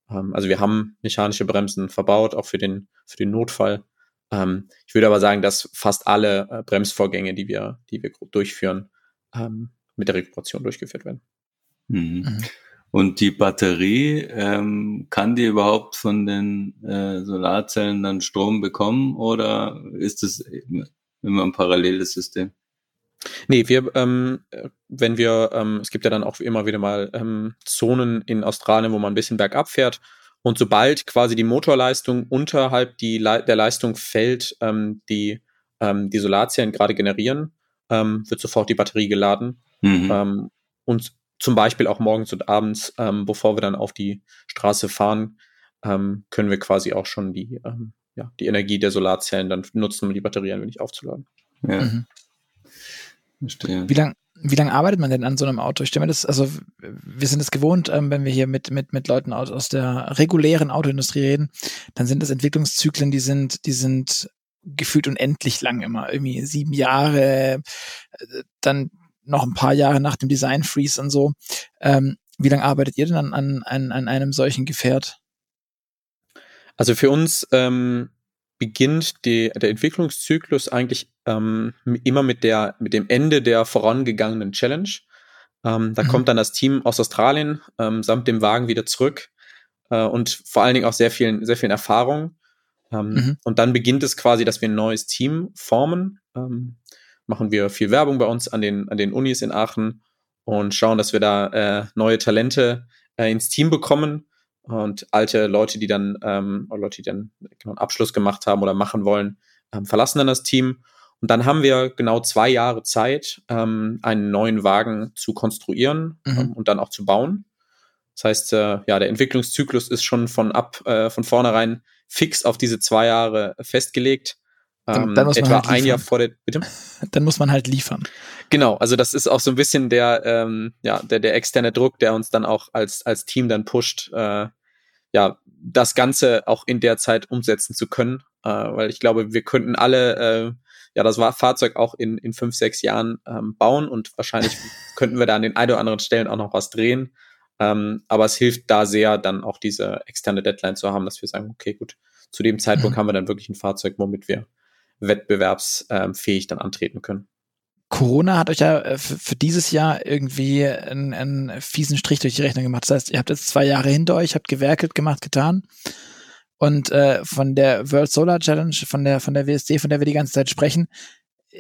S3: Ähm, also wir haben mechanische Bremsen verbaut, auch für den, für den Notfall. Ähm, ich würde aber sagen, dass fast alle äh, Bremsvorgänge, die wir, die wir durchführen, mit der Rekuperation durchgeführt werden.
S2: Mhm. Mhm. Und die Batterie, ähm, kann die überhaupt von den äh, Solarzellen dann Strom bekommen oder ist es immer ein paralleles System?
S3: Nee, wir, ähm, wenn wir, ähm, es gibt ja dann auch immer wieder mal ähm, Zonen in Australien, wo man ein bisschen bergab fährt. Und sobald quasi die Motorleistung unterhalb die Le der Leistung fällt, ähm, die ähm, die Solarzellen gerade generieren, ähm, wird sofort die Batterie geladen. Mhm. Ähm, und zum Beispiel auch morgens und abends, ähm, bevor wir dann auf die Straße fahren, ähm, können wir quasi auch schon die, ähm, ja, die Energie der Solarzellen dann nutzen, um die Batterie ein wenig aufzuladen. Ja. Mhm.
S1: Wie lange wie lang arbeitet man denn an so einem Auto? Ich stelle mir das, also wir sind es gewohnt, ähm, wenn wir hier mit, mit, mit Leuten aus, aus der regulären Autoindustrie reden, dann sind das Entwicklungszyklen, die sind, die sind gefühlt unendlich lang immer. Irgendwie sieben Jahre, äh, dann noch ein paar Jahre nach dem Design Freeze und so. Ähm, wie lange arbeitet ihr denn an, an, an, an einem solchen Gefährt?
S3: Also für uns ähm, beginnt die, der Entwicklungszyklus eigentlich ähm, immer mit, der, mit dem Ende der vorangegangenen Challenge. Ähm, da mhm. kommt dann das Team aus Australien ähm, samt dem Wagen wieder zurück äh, und vor allen Dingen auch sehr vielen, sehr vielen Erfahrungen. Ähm, mhm. Und dann beginnt es quasi, dass wir ein neues Team formen. Ähm, machen wir viel Werbung bei uns an den, an den Unis in Aachen und schauen, dass wir da äh, neue Talente äh, ins Team bekommen und alte Leute, die dann, ähm, oder Leute, die dann genau einen Abschluss gemacht haben oder machen wollen, ähm, verlassen dann das Team. Und dann haben wir genau zwei Jahre Zeit, ähm, einen neuen Wagen zu konstruieren mhm. ähm, und dann auch zu bauen. Das heißt, äh, ja, der Entwicklungszyklus ist schon von ab, äh, von vornherein fix auf diese zwei Jahre festgelegt.
S1: Dann, dann ähm, etwa halt ein Jahr vor der, bitte? Dann muss man halt liefern.
S3: Genau, also das ist auch so ein bisschen der, ähm, ja, der, der externe Druck, der uns dann auch als, als Team dann pusht, äh, ja, das Ganze auch in der Zeit umsetzen zu können. Äh, weil ich glaube, wir könnten alle äh, ja das war Fahrzeug auch in, in fünf, sechs Jahren ähm, bauen und wahrscheinlich könnten wir da an den ein oder anderen Stellen auch noch was drehen. Ähm, aber es hilft da sehr, dann auch diese externe Deadline zu haben, dass wir sagen, okay, gut, zu dem Zeitpunkt mhm. haben wir dann wirklich ein Fahrzeug, womit wir wettbewerbsfähig dann antreten können.
S1: Corona hat euch ja äh, für dieses Jahr irgendwie einen, einen fiesen Strich durch die Rechnung gemacht. Das heißt, ihr habt jetzt zwei Jahre hinter euch, habt gewerkelt, gemacht, getan. Und äh, von der World Solar Challenge, von der, von der WSD, von der wir die ganze Zeit sprechen,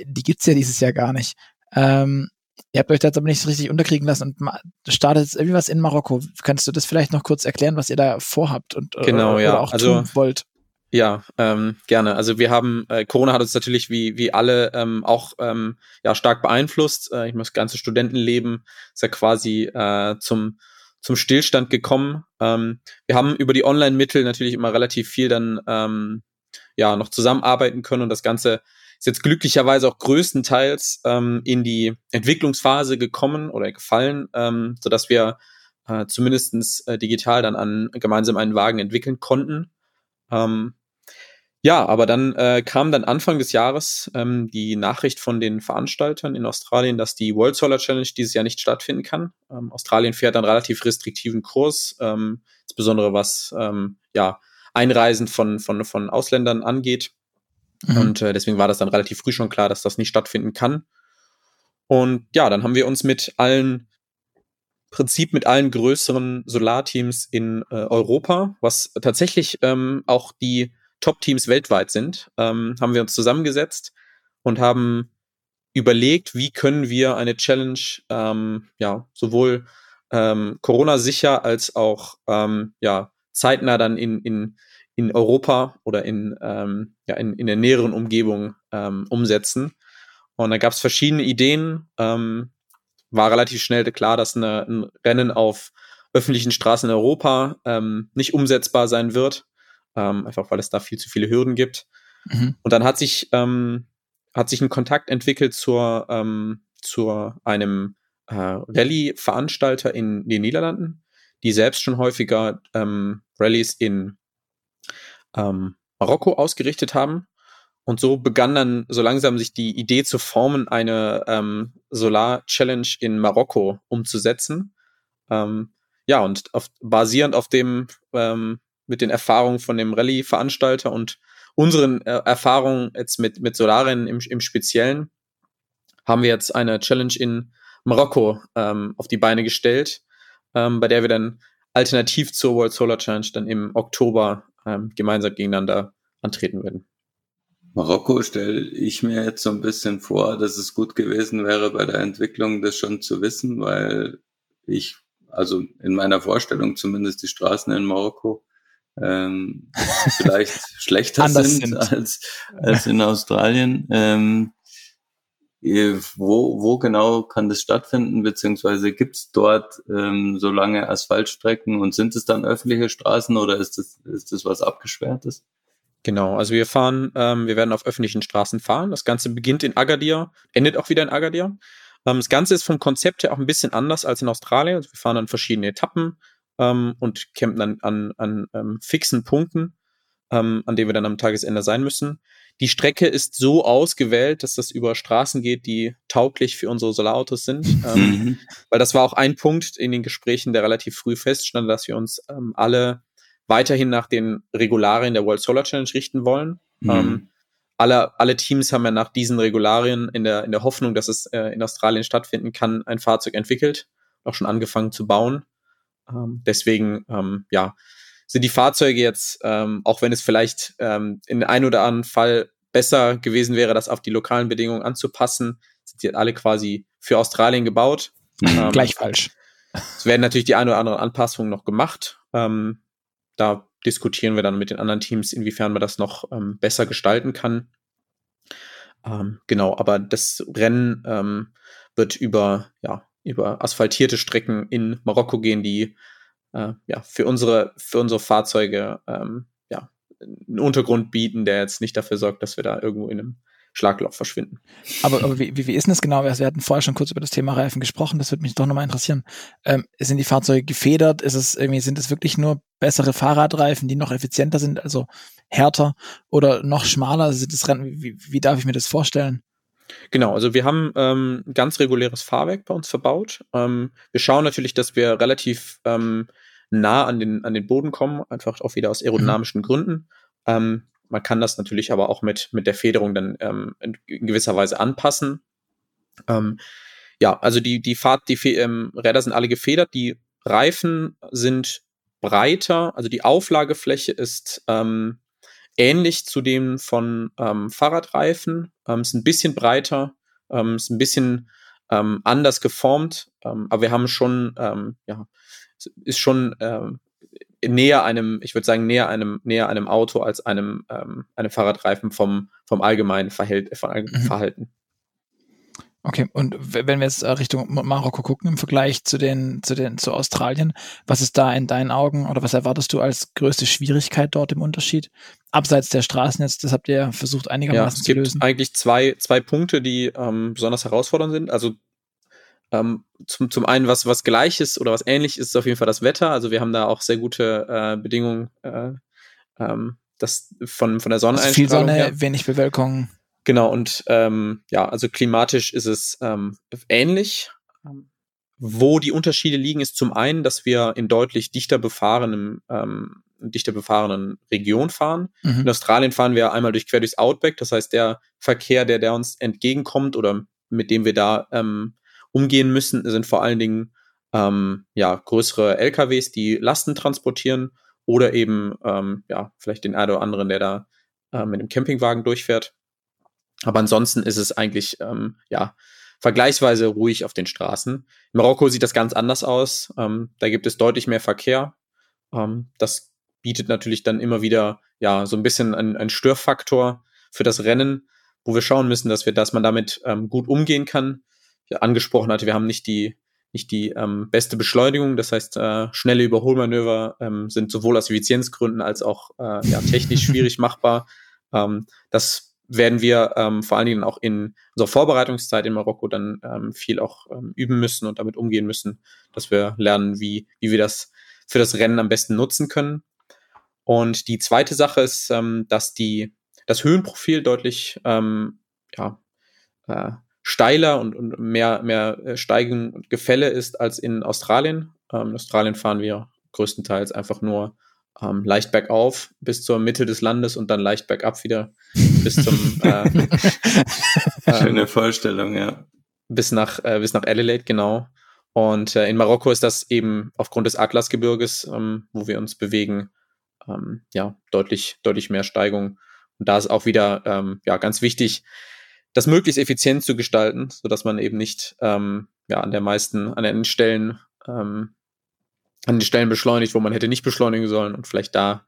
S1: die gibt's ja dieses Jahr gar nicht. Ähm, ihr habt euch da jetzt aber nicht so richtig unterkriegen lassen und startet jetzt irgendwie was in Marokko. Könntest du das vielleicht noch kurz erklären, was ihr da vorhabt und
S3: genau, oder, ja. oder
S1: auch also, tun wollt?
S3: Ja, ähm, gerne. Also wir haben, äh, Corona hat uns natürlich wie, wie alle ähm, auch ähm, ja, stark beeinflusst. Äh, ich das ganze Studentenleben ist ja quasi äh, zum, zum Stillstand gekommen. Ähm, wir haben über die Online-Mittel natürlich immer relativ viel dann ähm, ja noch zusammenarbeiten können und das Ganze ist jetzt glücklicherweise auch größtenteils ähm, in die Entwicklungsphase gekommen oder gefallen, ähm, sodass wir äh, zumindestens äh, digital dann an gemeinsam einen Wagen entwickeln konnten. Ähm, ja, aber dann äh, kam dann Anfang des Jahres ähm, die Nachricht von den Veranstaltern in Australien, dass die World Solar Challenge dieses Jahr nicht stattfinden kann. Ähm, Australien fährt einen relativ restriktiven Kurs, ähm, insbesondere was ähm, ja, Einreisen von, von, von Ausländern angeht. Mhm. Und äh, deswegen war das dann relativ früh schon klar, dass das nicht stattfinden kann. Und ja, dann haben wir uns mit allen Prinzip mit allen größeren Solarteams in äh, Europa, was tatsächlich ähm, auch die Top-Teams weltweit sind, ähm, haben wir uns zusammengesetzt und haben überlegt, wie können wir eine Challenge ähm, ja sowohl ähm, Corona-sicher als auch ähm, ja zeitnah dann in, in, in Europa oder in, ähm, ja, in, in der näheren Umgebung ähm, umsetzen. Und da gab es verschiedene Ideen. Ähm, war relativ schnell klar, dass eine, ein Rennen auf öffentlichen Straßen in Europa ähm, nicht umsetzbar sein wird ähm, einfach weil es da viel zu viele Hürden gibt. Mhm. Und dann hat sich, ähm, hat sich ein Kontakt entwickelt zur, ähm, zu einem äh, Rallye-Veranstalter in den Niederlanden, die selbst schon häufiger ähm, Rallyes in ähm, Marokko ausgerichtet haben. Und so begann dann so langsam sich die Idee zu formen, eine ähm, Solar-Challenge in Marokko umzusetzen. Ähm, ja, und auf, basierend auf dem, ähm, mit den Erfahrungen von dem Rallye-Veranstalter und unseren äh, Erfahrungen jetzt mit, mit Solarrennen im, im Speziellen, haben wir jetzt eine Challenge in Marokko ähm, auf die Beine gestellt, ähm, bei der wir dann alternativ zur World Solar Challenge dann im Oktober ähm, gemeinsam gegeneinander antreten werden.
S2: Marokko stelle ich mir jetzt so ein bisschen vor, dass es gut gewesen wäre, bei der Entwicklung das schon zu wissen, weil ich, also in meiner Vorstellung zumindest die Straßen in Marokko ähm, vielleicht schlechter sind, sind, Als, als in Australien. Ähm, wo, wo genau kann das stattfinden, beziehungsweise gibt es dort ähm, so lange Asphaltstrecken und sind es dann öffentliche Straßen oder ist das, ist das was Abgesperrtes?
S3: Genau, also wir fahren, ähm, wir werden auf öffentlichen Straßen fahren. Das Ganze beginnt in Agadir, endet auch wieder in Agadir. Ähm, das Ganze ist vom Konzept her auch ein bisschen anders als in Australien. Also wir fahren an verschiedene Etappen ähm, und campen dann an, an ähm, fixen Punkten, ähm, an denen wir dann am Tagesende sein müssen. Die Strecke ist so ausgewählt, dass das über Straßen geht, die tauglich für unsere Solarautos sind. Ähm. Weil das war auch ein Punkt in den Gesprächen, der relativ früh feststand, dass wir uns ähm, alle weiterhin nach den Regularien der World Solar Challenge richten wollen. Mhm. Ähm, alle, alle Teams haben ja nach diesen Regularien in der, in der Hoffnung, dass es äh, in Australien stattfinden kann, ein Fahrzeug entwickelt, auch schon angefangen zu bauen. Ähm, deswegen, ähm, ja, sind die Fahrzeuge jetzt, ähm, auch wenn es vielleicht ähm, in einem oder anderen Fall besser gewesen wäre, das auf die lokalen Bedingungen anzupassen, sind die alle quasi für Australien gebaut.
S1: Ähm, Gleich falsch.
S3: Es werden natürlich die eine oder andere Anpassungen noch gemacht. Ähm, da diskutieren wir dann mit den anderen Teams, inwiefern man das noch ähm, besser gestalten kann. Ähm, genau, aber das Rennen ähm, wird über, ja, über asphaltierte Strecken in Marokko gehen, die äh, ja, für unsere, für unsere Fahrzeuge ähm, ja, einen Untergrund bieten, der jetzt nicht dafür sorgt, dass wir da irgendwo in einem Schlagloch verschwinden.
S1: Aber, aber wie, wie ist denn das genau? Wir hatten vorher schon kurz über das Thema Reifen gesprochen, das würde mich doch nochmal interessieren. Ähm, sind die Fahrzeuge gefedert? Ist es irgendwie, sind es wirklich nur bessere Fahrradreifen, die noch effizienter sind, also härter oder noch schmaler? Sind das Rennen, wie, wie darf ich mir das vorstellen?
S3: Genau, also wir haben ähm, ganz reguläres Fahrwerk bei uns verbaut. Ähm, wir schauen natürlich, dass wir relativ ähm, nah an den, an den Boden kommen, einfach auch wieder aus aerodynamischen mhm. Gründen. Ähm, man kann das natürlich aber auch mit, mit der Federung dann ähm, in, in gewisser Weise anpassen. Ähm, ja, also die, die Fahrt, die ähm, Räder sind alle gefedert, die Reifen sind breiter, also die Auflagefläche ist ähm, ähnlich zu dem von ähm, Fahrradreifen, ähm, ist ein bisschen breiter, ähm, ist ein bisschen ähm, anders geformt, ähm, aber wir haben schon, ähm, ja, ist schon ähm, näher einem, ich würde sagen, näher einem, näher einem Auto als einem, ähm, einem Fahrradreifen vom, vom allgemeinen Verhält, mhm. Verhalten.
S1: Okay, und wenn wir jetzt äh, Richtung Marokko gucken im Vergleich zu den, zu den, zu Australien, was ist da in deinen Augen oder was erwartest du als größte Schwierigkeit dort im Unterschied? Abseits der Straßen jetzt, das habt ihr versucht einigermaßen ja, zu lösen. Es
S3: gibt eigentlich zwei, zwei Punkte, die ähm, besonders herausfordernd sind. Also ähm, zum, zum einen, was, was gleich ist oder was ähnlich ist, ist auf jeden Fall das Wetter. Also wir haben da auch sehr gute äh, Bedingungen äh, ähm, das von, von der Sonne. Also
S1: viel Sonne, her. wenig Bewölkung.
S3: Genau, und ähm, ja, also klimatisch ist es ähm, ähnlich. Wo die Unterschiede liegen, ist zum einen, dass wir in deutlich dichter befahrenen, ähm, dichter befahrenen Region fahren. Mhm. In Australien fahren wir einmal durch quer durchs Outback, das heißt, der Verkehr, der, der uns entgegenkommt oder mit dem wir da ähm, umgehen müssen, sind vor allen Dingen ähm, ja, größere LKWs, die Lasten transportieren oder eben ähm, ja, vielleicht den einen oder anderen, der da äh, mit dem Campingwagen durchfährt. Aber ansonsten ist es eigentlich ähm, ja vergleichsweise ruhig auf den Straßen. In Marokko sieht das ganz anders aus. Ähm, da gibt es deutlich mehr Verkehr. Ähm, das bietet natürlich dann immer wieder ja so ein bisschen einen, einen Störfaktor für das Rennen, wo wir schauen müssen, dass wir, dass man damit ähm, gut umgehen kann. Ich angesprochen hatte, wir haben nicht die nicht die ähm, beste Beschleunigung. Das heißt, äh, schnelle Überholmanöver ähm, sind sowohl aus Effizienzgründen als auch äh, ja, technisch schwierig machbar. Ähm, das werden wir ähm, vor allen Dingen auch in unserer Vorbereitungszeit in Marokko dann ähm, viel auch ähm, üben müssen und damit umgehen müssen, dass wir lernen, wie, wie wir das für das Rennen am besten nutzen können. Und die zweite Sache ist, ähm, dass die, das Höhenprofil deutlich ähm, ja, äh, steiler und, und mehr, mehr äh, Steigen und Gefälle ist als in Australien. Ähm, in Australien fahren wir größtenteils einfach nur ähm, leicht bergauf bis zur Mitte des Landes und dann leicht bergab wieder bis zum äh,
S2: Schöne ähm, Vorstellung, ja.
S3: Bis nach, äh, bis nach Adelaide, genau. Und äh, in Marokko ist das eben aufgrund des Atlasgebirges, ähm, wo wir uns bewegen, ähm, ja, deutlich, deutlich mehr Steigung. Und da ist auch wieder ähm, ja, ganz wichtig, das möglichst effizient zu gestalten, so dass man eben nicht ähm, ja, an der meisten, an den Stellen ähm, an den Stellen beschleunigt, wo man hätte nicht beschleunigen sollen und vielleicht da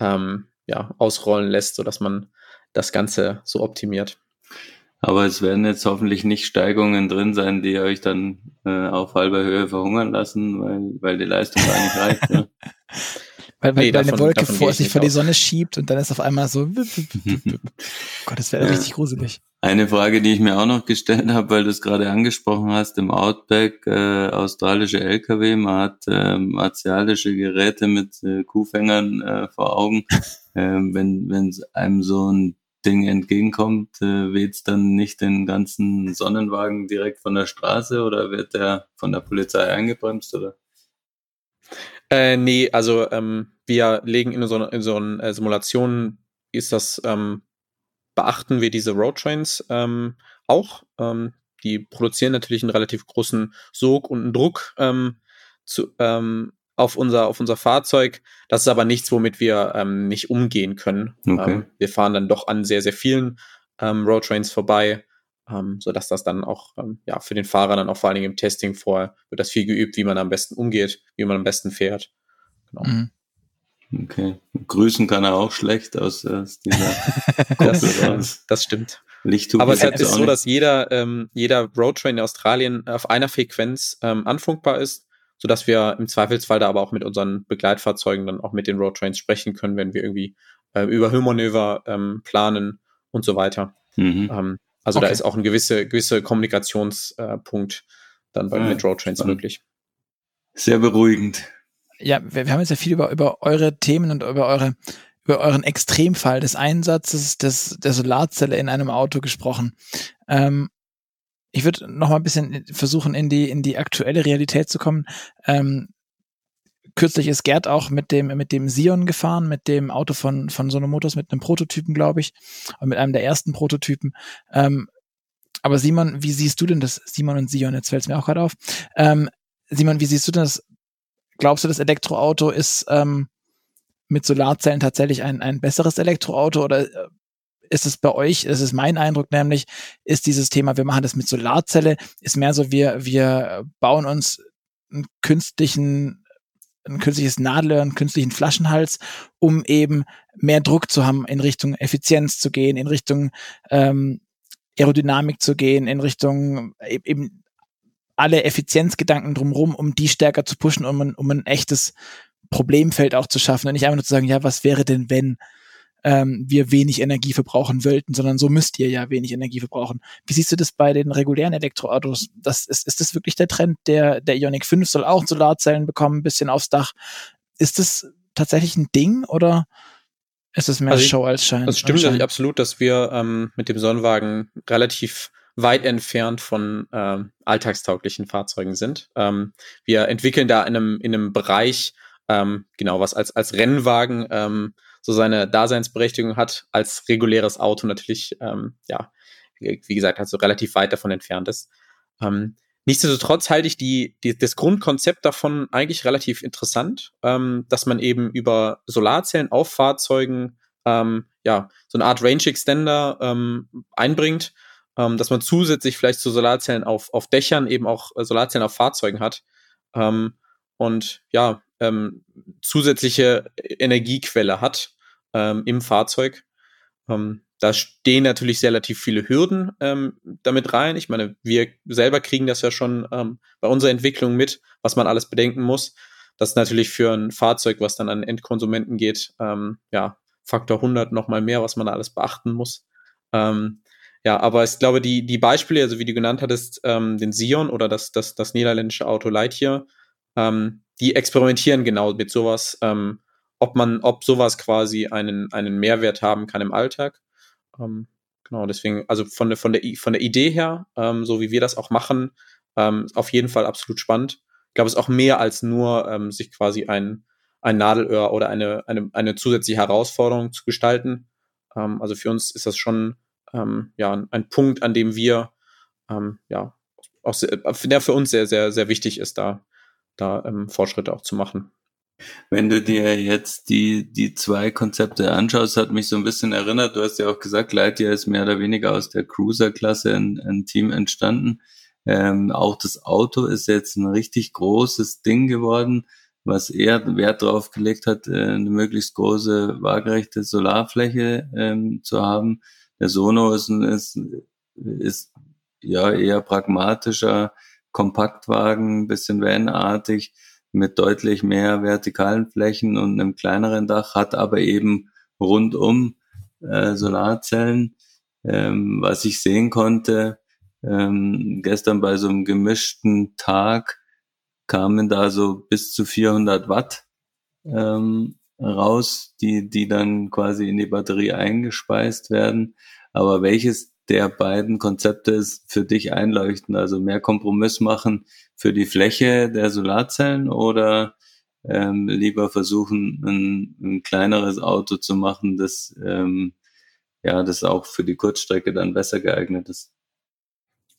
S3: ähm, ja, ausrollen lässt, sodass man das Ganze so optimiert.
S2: Aber es werden jetzt hoffentlich nicht Steigungen drin sein, die euch dann äh, auf halber Höhe verhungern lassen, weil, weil die Leistung gar nicht reicht. Ne?
S1: weil, weil, nee, davon, eine Wolke vor sich vor die Sonne schiebt und dann ist auf einmal so. Gott, das wäre ja. richtig gruselig.
S2: Eine Frage, die ich mir auch noch gestellt habe, weil du es gerade angesprochen hast, im Outback äh, australische LKW, man hat äh, martialische Geräte mit äh, Kuhfängern äh, vor Augen. Äh, wenn wenn einem so ein Ding entgegenkommt, äh, weht's dann nicht den ganzen Sonnenwagen direkt von der Straße oder wird der von der Polizei eingebremst oder?
S3: Äh, nee, also ähm, wir legen in so, in so einer äh, Simulation ist das ähm, beachten wir diese Roadtrains ähm, auch. Ähm, die produzieren natürlich einen relativ großen Sog und einen Druck ähm, zu, ähm, auf, unser, auf unser Fahrzeug. Das ist aber nichts, womit wir ähm, nicht umgehen können. Okay. Ähm, wir fahren dann doch an sehr, sehr vielen ähm, Roadtrains vorbei, ähm, sodass das dann auch ähm, ja, für den Fahrer dann auch vor allen Dingen im Testing vorher wird das viel geübt, wie man am besten umgeht, wie man am besten fährt. Genau. Mhm.
S2: Okay. Grüßen kann er auch schlecht aus, aus dieser
S3: das, raus. das stimmt. Aber es ist so, dass jeder, ähm, jeder Roadtrain in Australien auf einer Frequenz ähm, anfunkbar ist, sodass wir im Zweifelsfall da aber auch mit unseren Begleitfahrzeugen dann auch mit den Roadtrains sprechen können, wenn wir irgendwie äh, über Höhenmanöver ähm, planen und so weiter. Mhm. Ähm, also okay. da ist auch ein gewisse, gewisse Kommunikationspunkt äh, dann bei, ja, mit Roadtrains möglich.
S2: Sehr beruhigend
S1: ja, wir, wir haben jetzt ja viel über, über eure Themen und über eure über euren Extremfall des Einsatzes des, der Solarzelle in einem Auto gesprochen. Ähm, ich würde noch mal ein bisschen versuchen, in die, in die aktuelle Realität zu kommen. Ähm, kürzlich ist Gerd auch mit dem, mit dem Sion gefahren, mit dem Auto von, von Sonomotos, mit einem Prototypen, glaube ich, und mit einem der ersten Prototypen. Ähm, aber Simon, wie siehst du denn das? Simon und Sion, jetzt fällt es mir auch gerade auf. Ähm, Simon, wie siehst du denn das glaubst du, das Elektroauto ist ähm, mit Solarzellen tatsächlich ein, ein besseres Elektroauto oder äh, ist es bei euch, ist mein Eindruck nämlich, ist dieses Thema, wir machen das mit Solarzelle, ist mehr so, wir, wir bauen uns einen künstlichen, ein künstliches Nadelöhr, einen künstlichen Flaschenhals, um eben mehr Druck zu haben, in Richtung Effizienz zu gehen, in Richtung ähm, Aerodynamik zu gehen, in Richtung e-, eben alle Effizienzgedanken drumherum, um die stärker zu pushen, um ein, um ein echtes Problemfeld auch zu schaffen und nicht einfach nur zu sagen, ja, was wäre denn, wenn ähm, wir wenig Energie verbrauchen wollten, sondern so müsst ihr ja wenig Energie verbrauchen. Wie siehst du das bei den regulären Elektroautos? Das ist, ist das wirklich der Trend? Der, der Ionic 5 soll auch Solarzellen bekommen, ein bisschen aufs Dach. Ist das tatsächlich ein Ding oder ist es mehr also Show als Schein?
S3: Das stimmt natürlich absolut, dass wir ähm, mit dem Sonnenwagen relativ weit entfernt von ähm, alltagstauglichen Fahrzeugen sind. Ähm, wir entwickeln da in einem, in einem Bereich, ähm, genau, was als, als Rennwagen ähm, so seine Daseinsberechtigung hat, als reguläres Auto natürlich, ähm, ja, wie, gesagt, halt so relativ weit davon entfernt ist. Ähm, Nichtsdestotrotz halte ich die, die, das Grundkonzept davon eigentlich relativ interessant, ähm, dass man eben über Solarzellen auf Fahrzeugen ähm, ja so eine Art Range Extender ähm, einbringt ähm, dass man zusätzlich vielleicht zu Solarzellen auf, auf Dächern eben auch äh, Solarzellen auf Fahrzeugen hat. Ähm, und ja, ähm, zusätzliche Energiequelle hat ähm, im Fahrzeug. Ähm, da stehen natürlich relativ viele Hürden ähm, damit rein. Ich meine, wir selber kriegen das ja schon ähm, bei unserer Entwicklung mit, was man alles bedenken muss. Das ist natürlich für ein Fahrzeug, was dann an Endkonsumenten geht, ähm, ja, Faktor 100 nochmal mehr, was man da alles beachten muss. Ähm, ja, aber ich glaube, die, die Beispiele, also wie du genannt hattest, ähm, den Sion oder das, das, das niederländische Auto Lightyear, ähm, die experimentieren genau mit sowas, ähm, ob man, ob sowas quasi einen, einen Mehrwert haben kann im Alltag. Ähm, genau, deswegen, also von der, von der, von der Idee her, ähm, so wie wir das auch machen, ähm, auf jeden Fall absolut spannend. Ich glaube, es ist auch mehr als nur ähm, sich quasi ein, ein Nadelöhr oder eine, eine, eine zusätzliche Herausforderung zu gestalten. Ähm, also für uns ist das schon ähm, ja, ein Punkt, an dem wir ähm, ja auch sehr, der für uns sehr, sehr, sehr wichtig ist, da, da ähm, Fortschritte auch zu machen.
S2: Wenn du dir jetzt die, die zwei Konzepte anschaust, hat mich so ein bisschen erinnert, du hast ja auch gesagt, Lightyear ist mehr oder weniger aus der Cruiser-Klasse ein, ein, Team entstanden. Ähm, auch das Auto ist jetzt ein richtig großes Ding geworden, was eher Wert darauf gelegt hat, äh, eine möglichst große waagerechte Solarfläche ähm, zu haben. Der Sono ist, ist, ist ja eher pragmatischer Kompaktwagen, bisschen vanartig, mit deutlich mehr vertikalen Flächen und einem kleineren Dach, hat aber eben rundum äh, Solarzellen. Ähm, was ich sehen konnte, ähm, gestern bei so einem gemischten Tag kamen da so bis zu 400 Watt ähm, raus, die, die dann quasi in die Batterie eingespeist werden. Aber welches der beiden Konzepte ist für dich einleuchtend? Also mehr Kompromiss machen für die Fläche der Solarzellen oder ähm, lieber versuchen, ein, ein kleineres Auto zu machen, das ähm, ja, das auch für die Kurzstrecke dann besser geeignet ist.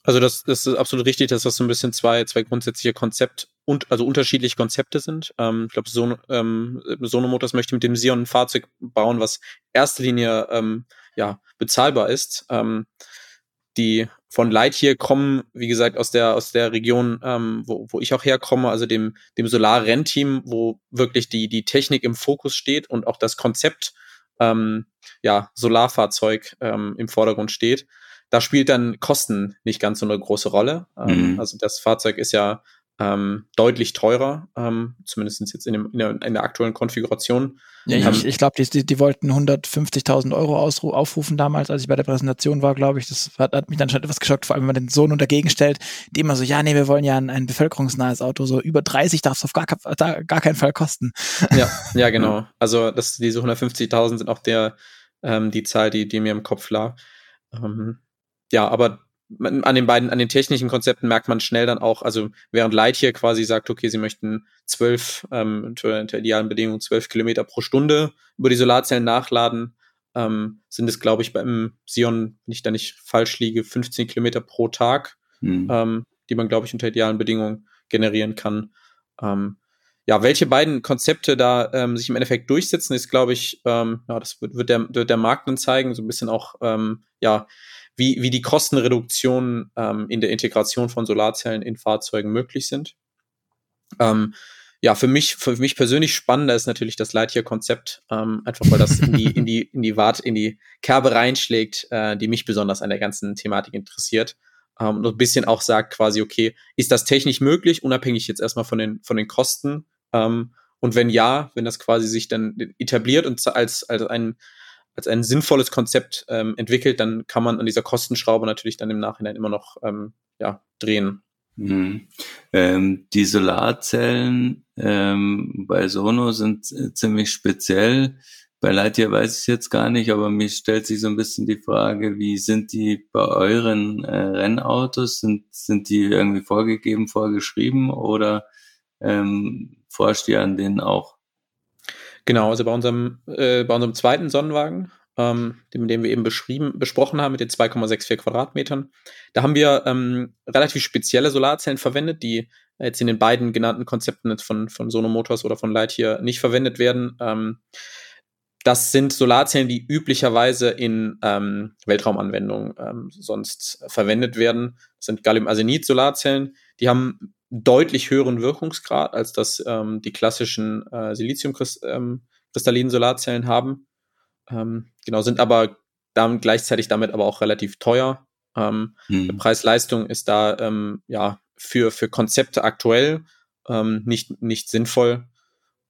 S3: Also das, das ist absolut richtig, dass das so ein bisschen zwei, zwei grundsätzliche Konzept und also unterschiedliche Konzepte sind. Ähm, ich glaube, Son, ähm, Sono Motors möchte mit dem Sion ein Fahrzeug bauen, was erster Linie ähm, ja bezahlbar ist. Ähm, die von Lightyear kommen, wie gesagt, aus der aus der Region, ähm, wo, wo ich auch herkomme, also dem dem Solar-Rennteam, wo wirklich die die Technik im Fokus steht und auch das Konzept ähm, ja Solarfahrzeug ähm, im Vordergrund steht. Da spielt dann Kosten nicht ganz so eine große Rolle. Ähm, mhm. Also das Fahrzeug ist ja ähm, deutlich teurer, ähm, zumindest jetzt in, dem, in, der, in der aktuellen Konfiguration.
S1: Ja, ich, ich glaube, die, die, die wollten 150.000 Euro aufrufen damals, als ich bei der Präsentation war, glaube ich. Das hat, hat mich dann schon etwas geschockt, vor allem wenn man den Sohn und dagegen stellt, die immer so, ja, nee, wir wollen ja ein, ein bevölkerungsnahes Auto, so über 30 darf es auf gar, gar keinen Fall kosten.
S3: Ja, ja, genau. Also das, diese 150.000 sind auch der, ähm, die Zahl, die, die mir im Kopf lag. Ähm, ja, aber an den beiden, an den technischen Konzepten merkt man schnell dann auch, also während Light hier quasi sagt, okay, sie möchten zwölf, ähm, unter, unter idealen Bedingungen zwölf Kilometer pro Stunde über die Solarzellen nachladen, ähm, sind es, glaube ich, beim Sion, wenn ich da nicht falsch liege, 15 Kilometer pro Tag, mhm. ähm, die man, glaube ich, unter idealen Bedingungen generieren kann. Ähm, ja, welche beiden Konzepte da ähm, sich im Endeffekt durchsetzen, ist, glaube ich, ähm, ja, das wird, wird, der, wird der Markt dann zeigen, so ein bisschen auch, ähm, ja, wie, wie die Kostenreduktionen ähm, in der Integration von Solarzellen in Fahrzeugen möglich sind. Ähm, ja, für mich, für mich persönlich spannender ist natürlich das Lightyear-Konzept, ähm, einfach weil das in die, in die, in die Wart, in die Kerbe reinschlägt, äh, die mich besonders an der ganzen Thematik interessiert. Ähm, und ein bisschen auch sagt quasi, okay, ist das technisch möglich, unabhängig jetzt erstmal von den, von den Kosten? Ähm, und wenn ja, wenn das quasi sich dann etabliert und als, als ein, als ein sinnvolles Konzept ähm, entwickelt, dann kann man an dieser Kostenschraube natürlich dann im Nachhinein immer noch ähm, ja, drehen.
S2: Mhm. Ähm, die Solarzellen ähm, bei Sono sind äh, ziemlich speziell. Bei Lightyear weiß ich jetzt gar nicht, aber mir stellt sich so ein bisschen die Frage, wie sind die bei euren äh, Rennautos? Sind, sind die irgendwie vorgegeben, vorgeschrieben oder ähm, forscht ihr an denen auch?
S3: Genau, also bei unserem, äh, bei unserem zweiten Sonnenwagen, ähm, den, den wir eben beschrieben, besprochen haben mit den 2,64 Quadratmetern, da haben wir ähm, relativ spezielle Solarzellen verwendet, die jetzt in den beiden genannten Konzepten von, von Sono Motors oder von Lightyear nicht verwendet werden. Ähm, das sind Solarzellen, die üblicherweise in ähm, Weltraumanwendungen ähm, sonst verwendet werden. Das sind Gallium-Arsenid-Solarzellen. Die haben deutlich höheren Wirkungsgrad, als das ähm, die klassischen äh, Siliziumkristallinen ähm, Solarzellen haben. Ähm, genau, sind aber dann gleichzeitig damit aber auch relativ teuer. Ähm, hm. Preis-Leistung ist da ähm, ja für, für Konzepte aktuell ähm, nicht, nicht sinnvoll.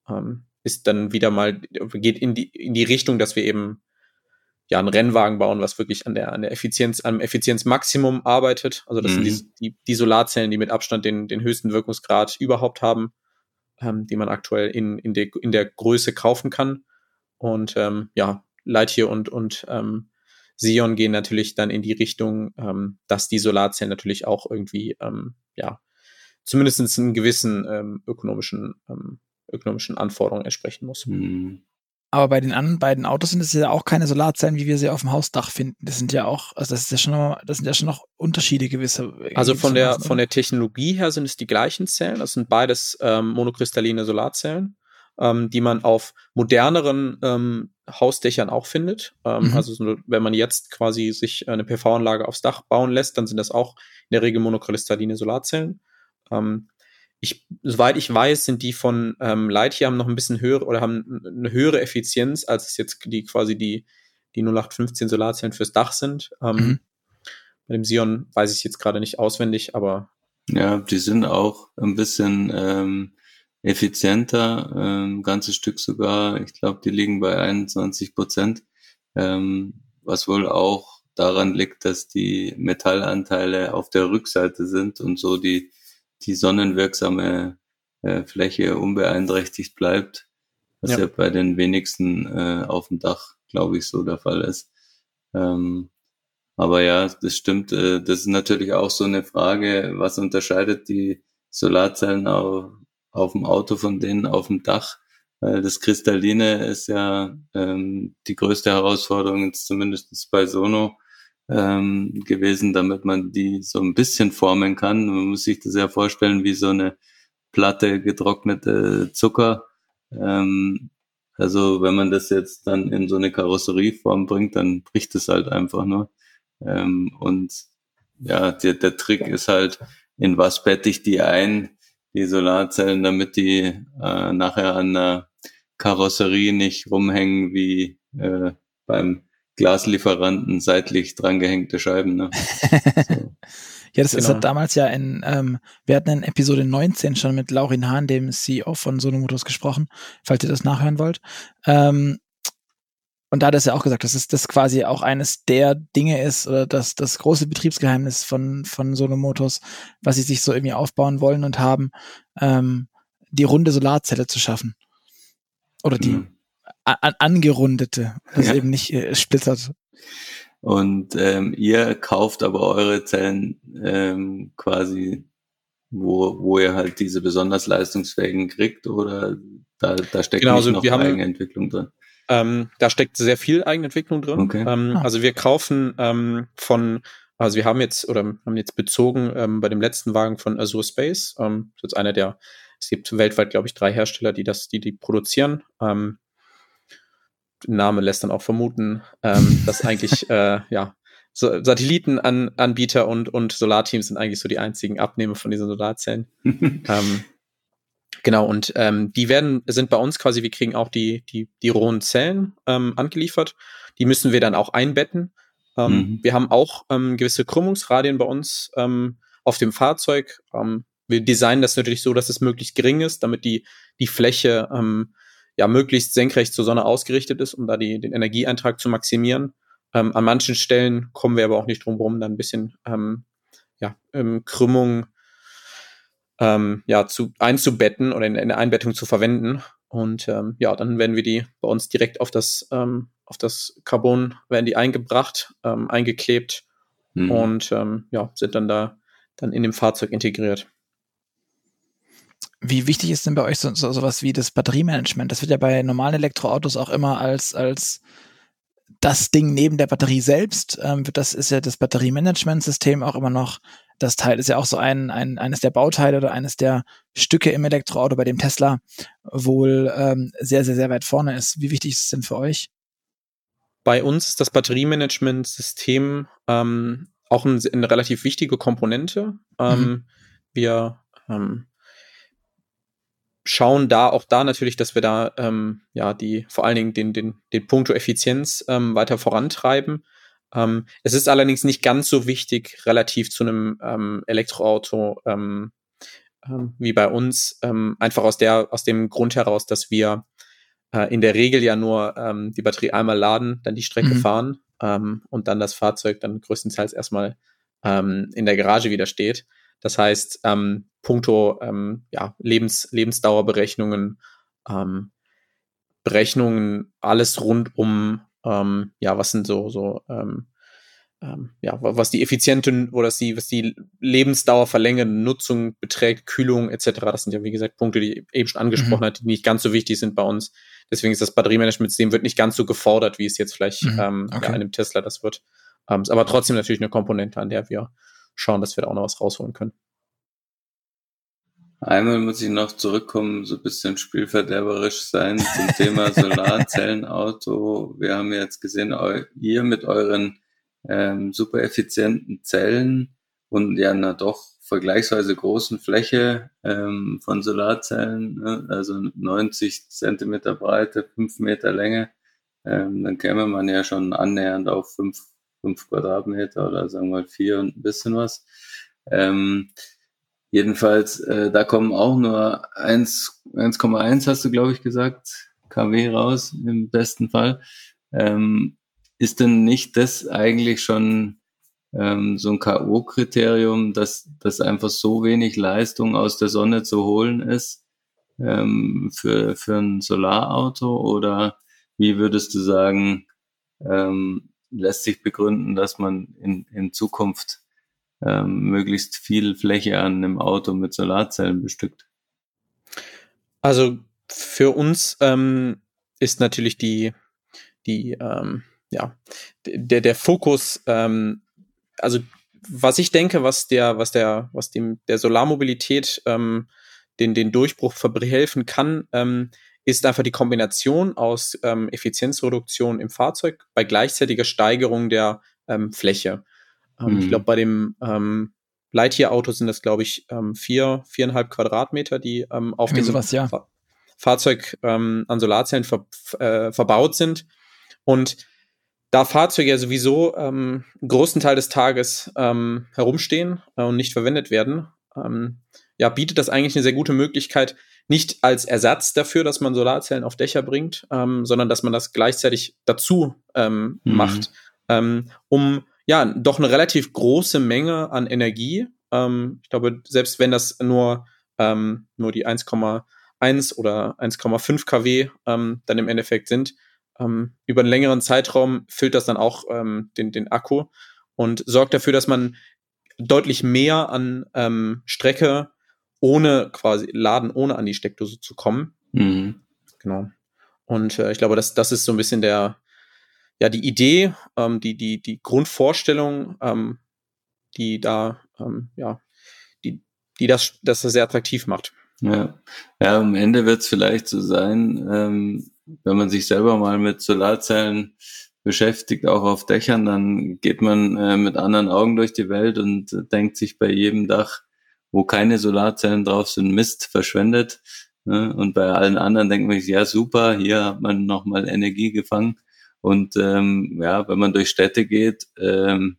S3: Ähm, ist dann wieder mal, geht in die, in die Richtung, dass wir eben ja einen Rennwagen bauen, was wirklich an der an der Effizienz am Effizienzmaximum arbeitet. Also das mhm. sind die, die, die Solarzellen, die mit Abstand den den höchsten Wirkungsgrad überhaupt haben, ähm, die man aktuell in in der in der Größe kaufen kann. Und ähm, ja, Lightyear und und ähm, Sion gehen natürlich dann in die Richtung, ähm, dass die Solarzellen natürlich auch irgendwie ähm, ja zumindest einen gewissen ähm, ökonomischen ähm, ökonomischen Anforderungen entsprechen muss. Mhm.
S1: Aber bei den anderen beiden Autos sind es ja auch keine Solarzellen, wie wir sie auf dem Hausdach finden. Das sind ja auch, also das ist ja schon noch, das sind ja schon noch Unterschiede gewisse.
S3: Also von der von der Technologie her sind es die gleichen Zellen. Das sind beides ähm, monokristalline Solarzellen, ähm, die man auf moderneren ähm, Hausdächern auch findet. Ähm, mhm. Also wenn man jetzt quasi sich eine PV-Anlage aufs Dach bauen lässt, dann sind das auch in der Regel monokristalline Solarzellen. Ähm, ich, soweit ich weiß, sind die von ähm, Lightyear haben noch ein bisschen höhere oder haben eine höhere Effizienz, als es jetzt die quasi die, die 0815 Solarzellen fürs Dach sind. Ähm, mhm. Bei dem Sion weiß ich jetzt gerade nicht auswendig, aber.
S2: Ja, die sind auch ein bisschen ähm, effizienter, ähm, ganzes Stück sogar. Ich glaube, die liegen bei 21 Prozent, ähm, was wohl auch daran liegt, dass die Metallanteile auf der Rückseite sind und so die die sonnenwirksame äh, Fläche unbeeinträchtigt bleibt, was ja, ja bei den wenigsten äh, auf dem Dach, glaube ich, so der Fall ist. Ähm, aber ja, das stimmt. Äh, das ist natürlich auch so eine Frage, was unterscheidet die Solarzellen auf, auf dem Auto von denen auf dem Dach? Weil das Kristalline ist ja ähm, die größte Herausforderung, zumindest bei Sono, ähm, gewesen, damit man die so ein bisschen formen kann. Man muss sich das ja vorstellen wie so eine Platte getrocknete Zucker. Ähm, also wenn man das jetzt dann in so eine Karosserieform bringt, dann bricht es halt einfach nur. Ähm, und ja, der, der Trick ist halt, in was bette ich die ein, die Solarzellen, damit die äh, nachher an der Karosserie nicht rumhängen wie äh, beim Glaslieferanten seitlich drangehängte Scheiben. Ne?
S1: So. ja, das genau. ist halt damals ja in, ähm, wir hatten in Episode 19 schon mit Laurin Hahn, dem CEO von Sonomotors, gesprochen, falls ihr das nachhören wollt. Ähm, und da hat er ja auch gesagt, dass es das quasi auch eines der Dinge ist, oder das, das große Betriebsgeheimnis von, von Sonomotors, was sie sich so irgendwie aufbauen wollen und haben, ähm, die runde Solarzelle zu schaffen. Oder die, mhm an, angerundete, das ja. eben nicht äh, splittert.
S2: Und ähm, ihr kauft aber eure Zellen ähm, quasi, wo, wo ihr halt diese besonders leistungsfähigen kriegt oder da, da steckt genau, also noch wir Eigenentwicklung drin?
S3: Ähm, da steckt sehr viel Eigenentwicklung drin. Okay. Ähm, ah. Also wir kaufen ähm, von, also wir haben jetzt oder haben jetzt bezogen ähm, bei dem letzten Wagen von Azure Space, ähm, das ist einer der, es gibt weltweit, glaube ich, drei Hersteller, die das, die die produzieren. Ähm, Name lässt dann auch vermuten, ähm, dass eigentlich äh, ja so Satellitenanbieter und und Solarteams sind eigentlich so die einzigen Abnehmer von diesen Solarzellen. ähm, genau und ähm, die werden sind bei uns quasi, wir kriegen auch die die die rohen Zellen ähm, angeliefert. Die müssen wir dann auch einbetten. Ähm, mhm. Wir haben auch ähm, gewisse Krümmungsradien bei uns ähm, auf dem Fahrzeug. Ähm, wir designen das natürlich so, dass es möglichst gering ist, damit die die Fläche ähm, ja möglichst senkrecht zur Sonne ausgerichtet ist, um da die, den Energieeintrag zu maximieren. Ähm, an manchen Stellen kommen wir aber auch nicht drum herum, dann ein bisschen ähm, ja, ähm, Krümmung ähm, ja, zu, einzubetten oder in, in der Einbettung zu verwenden. Und ähm, ja, dann werden wir die bei uns direkt auf das, ähm, auf das Carbon, werden die eingebracht, ähm, eingeklebt mhm. und ähm, ja, sind dann da dann in dem Fahrzeug integriert.
S1: Wie wichtig ist denn bei euch so, so sowas wie das Batteriemanagement? Das wird ja bei normalen Elektroautos auch immer als, als das Ding neben der Batterie selbst. Ähm, das ist ja das Batteriemanagementsystem auch immer noch. Das Teil ist ja auch so ein, ein eines der Bauteile oder eines der Stücke im Elektroauto, bei dem Tesla wohl ähm, sehr, sehr, sehr weit vorne ist. Wie wichtig ist es denn für euch?
S3: Bei uns ist das Batteriemanagementsystem ähm, auch ein, eine relativ wichtige Komponente. Ähm, mhm. Wir ähm, schauen da auch da natürlich, dass wir da ähm, ja die vor allen Dingen den den den Punkto Effizienz ähm, weiter vorantreiben. Ähm, es ist allerdings nicht ganz so wichtig relativ zu einem ähm, Elektroauto ähm, ähm, wie bei uns, ähm, einfach aus der aus dem Grund heraus, dass wir äh, in der Regel ja nur ähm, die Batterie einmal laden, dann die Strecke mhm. fahren ähm, und dann das Fahrzeug dann größtenteils erstmal ähm, in der Garage wieder steht. Das heißt, ähm, puncto ähm, ja, Lebens, Lebensdauerberechnungen, ähm, Berechnungen, alles rund um, ähm, ja, was sind so, so ähm, ähm, ja, was die effiziente oder was die, was die Lebensdauer verlängernde Nutzung beträgt, Kühlung etc. Das sind ja, wie gesagt, Punkte, die ich eben schon angesprochen mhm. hat, die nicht ganz so wichtig sind bei uns. Deswegen ist das Batteriemanagement-System wird nicht ganz so gefordert, wie es jetzt vielleicht mhm. ähm, okay. bei einem Tesla das wird. Ähm, aber trotzdem natürlich eine Komponente, an der wir schauen, dass wir da auch noch was rausholen können.
S2: Einmal muss ich noch zurückkommen, so ein bisschen spielverderberisch sein zum Thema Solarzellenauto. Wir haben jetzt gesehen, ihr mit euren ähm, super effizienten Zellen und ja einer doch vergleichsweise großen Fläche ähm, von Solarzellen, ne? also 90 Zentimeter Breite, 5 Meter Länge, ähm, dann käme man ja schon annähernd auf 5, 5 Quadratmeter oder sagen wir mal 4 und ein bisschen was. Ähm, jedenfalls, äh, da kommen auch nur 1,1 hast du, glaube ich, gesagt, kW raus, im besten Fall. Ähm, ist denn nicht das eigentlich schon ähm, so ein K.O.-Kriterium, dass, dass einfach so wenig Leistung aus der Sonne zu holen ist ähm, für, für ein Solarauto? Oder wie würdest du sagen, ähm, lässt sich begründen, dass man in, in Zukunft ähm, möglichst viel Fläche an einem Auto mit Solarzellen bestückt?
S3: Also für uns ähm, ist natürlich die, die ähm, ja, der, der Fokus, ähm, also was ich denke, was der, was der, was dem der Solarmobilität ähm, den, den Durchbruch helfen kann, ähm, ist einfach die Kombination aus ähm, Effizienzreduktion im Fahrzeug bei gleichzeitiger Steigerung der ähm, Fläche. Ähm, mhm. Ich glaube, bei dem ähm, Lightyear-Auto sind das, glaube ich, ähm, vier, viereinhalb Quadratmeter, die ähm, auf dem
S1: sowas, ja.
S3: Fa Fahrzeug ähm, an Solarzellen ver äh, verbaut sind. Und da Fahrzeuge ja sowieso ähm, einen großen Teil des Tages ähm, herumstehen äh, und nicht verwendet werden, ähm, ja, bietet das eigentlich eine sehr gute Möglichkeit, nicht als Ersatz dafür, dass man Solarzellen auf Dächer bringt, ähm, sondern dass man das gleichzeitig dazu ähm, mhm. macht, ähm, um ja doch eine relativ große Menge an Energie. Ähm, ich glaube, selbst wenn das nur ähm, nur die 1,1 oder 1,5 kW ähm, dann im Endeffekt sind, über einen längeren Zeitraum füllt das dann auch den, den Akku und sorgt dafür, dass man deutlich mehr an Strecke ohne quasi Laden, ohne an die Steckdose zu kommen. Mhm. Genau. Und äh, ich glaube, das, das ist so ein bisschen der, ja, die Idee, ähm, die, die, die Grundvorstellung, ähm, die da, ähm, ja, die, die das, das sehr attraktiv macht.
S2: Ja, ja am Ende wird es vielleicht so sein, ähm, wenn man sich selber mal mit Solarzellen beschäftigt, auch auf Dächern, dann geht man äh, mit anderen Augen durch die Welt und äh, denkt sich bei jedem Dach, wo keine Solarzellen drauf sind, Mist verschwendet. Ne? Und bei allen anderen denkt man sich, ja super, hier hat man nochmal Energie gefangen. Und ähm, ja, wenn man durch Städte geht ähm,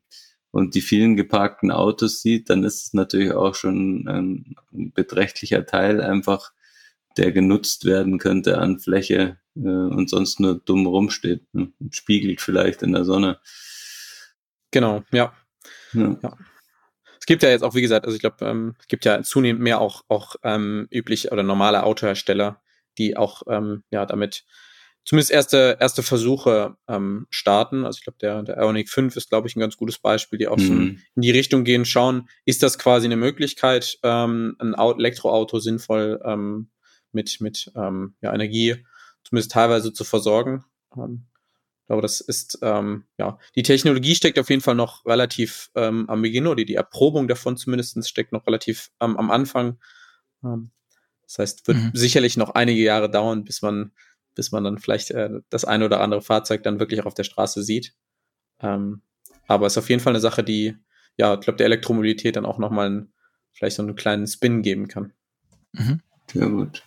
S2: und die vielen geparkten Autos sieht, dann ist es natürlich auch schon ein beträchtlicher Teil einfach, der genutzt werden könnte an Fläche, äh, und sonst nur dumm rumsteht ne? und spiegelt vielleicht in der Sonne.
S3: Genau, ja. ja. ja. Es gibt ja jetzt auch, wie gesagt, also ich glaube, ähm, es gibt ja zunehmend mehr auch, auch ähm, üblich oder normale Autohersteller, die auch ähm, ja damit zumindest erste, erste Versuche ähm, starten. Also ich glaube, der, der Ionic 5 ist, glaube ich, ein ganz gutes Beispiel, die auch mhm. so in die Richtung gehen, schauen, ist das quasi eine Möglichkeit, ähm, ein Elektroauto sinnvoll ähm, mit, mit ähm, ja, Energie zumindest teilweise zu versorgen. Ähm, glaube, das ist, ähm, ja, die Technologie steckt auf jeden Fall noch relativ ähm, am Beginn oder die Erprobung davon zumindest steckt noch relativ ähm, am Anfang. Ähm, das heißt, wird mhm. sicherlich noch einige Jahre dauern, bis man, bis man dann vielleicht äh, das eine oder andere Fahrzeug dann wirklich auch auf der Straße sieht. Ähm, aber es ist auf jeden Fall eine Sache, die, ja, ich glaube, der Elektromobilität dann auch nochmal einen, vielleicht so einen kleinen Spin geben kann.
S2: Mhm. Sehr gut.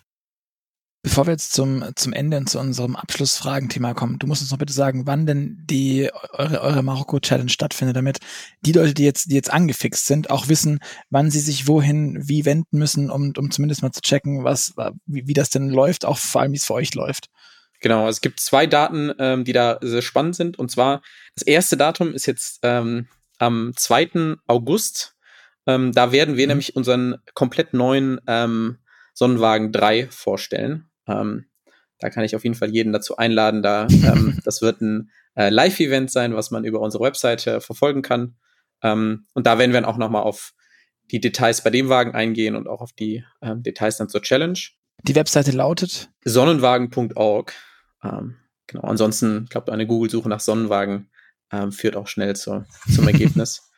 S1: Bevor wir jetzt zum, zum Ende und zu unserem Abschlussfragenthema kommen, du musst uns noch bitte sagen, wann denn die eure, eure Marokko-Challenge stattfindet, damit die Leute, die jetzt, die jetzt angefixt sind, auch wissen, wann sie sich wohin, wie wenden müssen, um, um zumindest mal zu checken, was, wie, wie das denn läuft, auch vor allem, wie es für euch läuft.
S3: Genau, es gibt zwei Daten, ähm, die da sehr spannend sind. Und zwar, das erste Datum ist jetzt ähm, am 2. August. Ähm, da werden wir mhm. nämlich unseren komplett neuen ähm, Sonnenwagen 3 vorstellen. Ähm, da kann ich auf jeden Fall jeden dazu einladen. Da, ähm, das wird ein äh, Live-Event sein, was man über unsere Webseite verfolgen kann. Ähm, und da werden wir dann auch nochmal auf die Details bei dem Wagen eingehen und auch auf die ähm, Details dann zur Challenge.
S1: Die Webseite lautet
S3: sonnenwagen.org. Ähm, genau. Ansonsten, ich glaube, eine Google-Suche nach Sonnenwagen ähm, führt auch schnell zu, zum Ergebnis.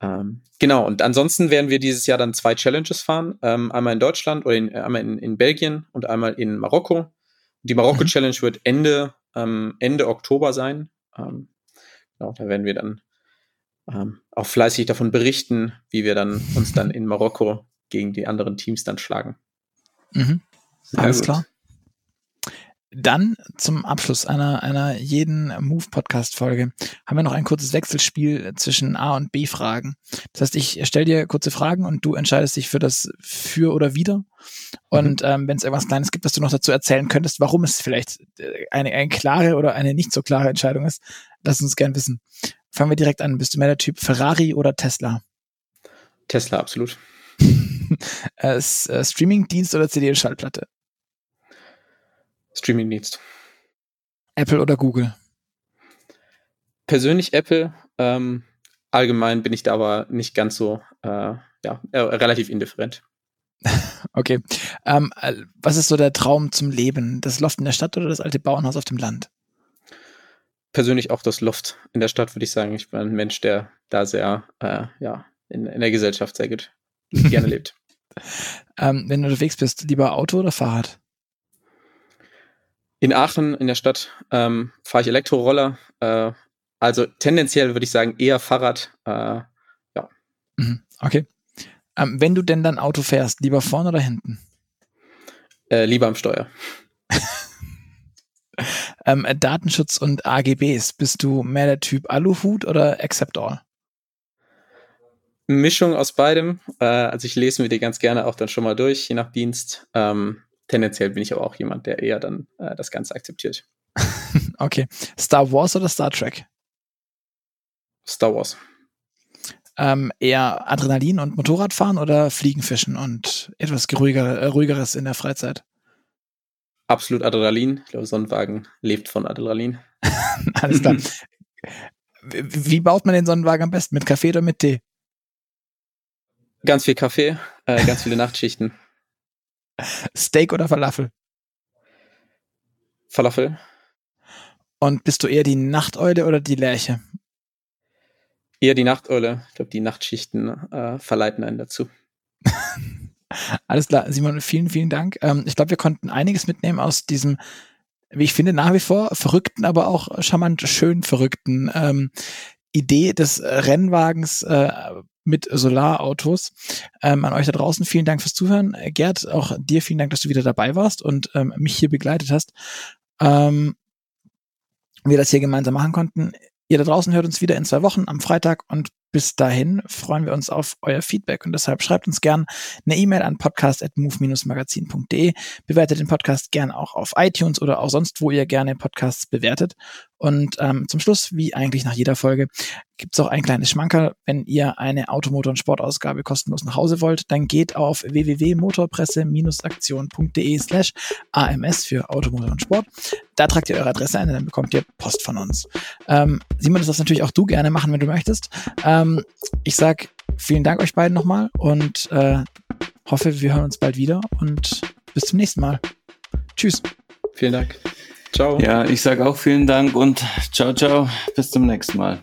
S3: ähm, genau. Und ansonsten werden wir dieses Jahr dann zwei Challenges fahren. Ähm, einmal in Deutschland oder in, äh, einmal in, in Belgien und einmal in Marokko. Die Marokko-Challenge mhm. wird Ende, ähm, Ende Oktober sein. Ähm, genau, da werden wir dann ähm, auch fleißig davon berichten, wie wir dann uns dann in Marokko gegen die anderen Teams dann schlagen.
S1: Mhm. Alles klar. Dann zum Abschluss einer, einer jeden Move-Podcast-Folge haben wir noch ein kurzes Wechselspiel zwischen A- und B-Fragen. Das heißt, ich stelle dir kurze Fragen und du entscheidest dich für das Für oder Wider. Und mhm. ähm, wenn es irgendwas Kleines gibt, was du noch dazu erzählen könntest, warum es vielleicht äh, eine, eine klare oder eine nicht so klare Entscheidung ist, lass uns gern wissen. Fangen wir direkt an. Bist du mehr der Typ Ferrari oder Tesla?
S3: Tesla, absolut.
S1: äh, äh, Streaming-Dienst oder CD-Schallplatte?
S3: Streaming-Dienst.
S1: Apple oder Google?
S3: Persönlich Apple. Ähm, allgemein bin ich da aber nicht ganz so, äh, ja, äh, relativ indifferent.
S1: okay. Ähm, äh, was ist so der Traum zum Leben? Das Loft in der Stadt oder das alte Bauernhaus auf dem Land?
S3: Persönlich auch das Loft in der Stadt, würde ich sagen. Ich bin ein Mensch, der da sehr, äh, ja, in, in der Gesellschaft sehr gut gerne lebt.
S1: Ähm, wenn du unterwegs bist, lieber Auto oder Fahrrad?
S3: In Aachen, in der Stadt, ähm, fahre ich Elektroroller. Äh, also tendenziell würde ich sagen eher Fahrrad. Äh, ja.
S1: Mhm, okay. Ähm, wenn du denn dann Auto fährst, lieber vorne oder hinten?
S3: Äh, lieber am Steuer.
S1: ähm, Datenschutz und AGBs. Bist du mehr der Typ Aluhut oder Accept All?
S3: Mischung aus beidem. Äh, also ich lese mir die ganz gerne auch dann schon mal durch, je nach Dienst. Ähm, tendenziell bin ich aber auch jemand, der eher dann äh, das Ganze akzeptiert.
S1: okay. Star Wars oder Star Trek?
S3: Star Wars.
S1: Ähm, eher Adrenalin und Motorradfahren oder Fliegenfischen und etwas ruhiger, äh, ruhigeres in der Freizeit?
S3: Absolut Adrenalin. Ich glaube, Sonnenwagen lebt von Adrenalin.
S1: Alles klar. Wie baut man den Sonnenwagen am besten? Mit Kaffee oder mit Tee?
S3: Ganz viel Kaffee, äh, ganz viele Nachtschichten.
S1: Steak oder Falafel?
S3: Falafel.
S1: Und bist du eher die Nachteule oder die Lerche?
S3: Eher die Nachteule. Ich glaube, die Nachtschichten äh, verleiten einen dazu.
S1: Alles klar, Simon, vielen, vielen Dank. Ähm, ich glaube, wir konnten einiges mitnehmen aus diesem, wie ich finde, nach wie vor verrückten, aber auch charmant schön verrückten ähm, Idee des Rennwagens äh, mit Solarautos. Ähm, an euch da draußen vielen Dank fürs Zuhören. Gerd, auch dir vielen Dank, dass du wieder dabei warst und ähm, mich hier begleitet hast. Ähm, wir das hier gemeinsam machen konnten. Ihr da draußen hört uns wieder in zwei Wochen am Freitag und bis dahin freuen wir uns auf euer Feedback und deshalb schreibt uns gern eine E-Mail an podcast.move-magazin.de. Bewertet den Podcast gern auch auf iTunes oder auch sonst, wo ihr gerne Podcasts bewertet. Und ähm, zum Schluss, wie eigentlich nach jeder Folge, gibt es auch ein kleines Schmankerl. Wenn ihr eine Automotor- und Sportausgabe kostenlos nach Hause wollt, dann geht auf www.motorpresse-aktion.de slash AMS für Automotor und Sport. Da tragt ihr eure Adresse ein und dann bekommt ihr Post von uns. Ähm, Simon, das darfst natürlich auch du gerne machen, wenn du möchtest. Ähm, ich sag vielen Dank euch beiden nochmal und äh, hoffe, wir hören uns bald wieder und bis zum nächsten Mal. Tschüss.
S3: Vielen Dank. Ciao.
S2: Ja, ich sage auch vielen Dank und ciao, ciao. Bis zum nächsten Mal.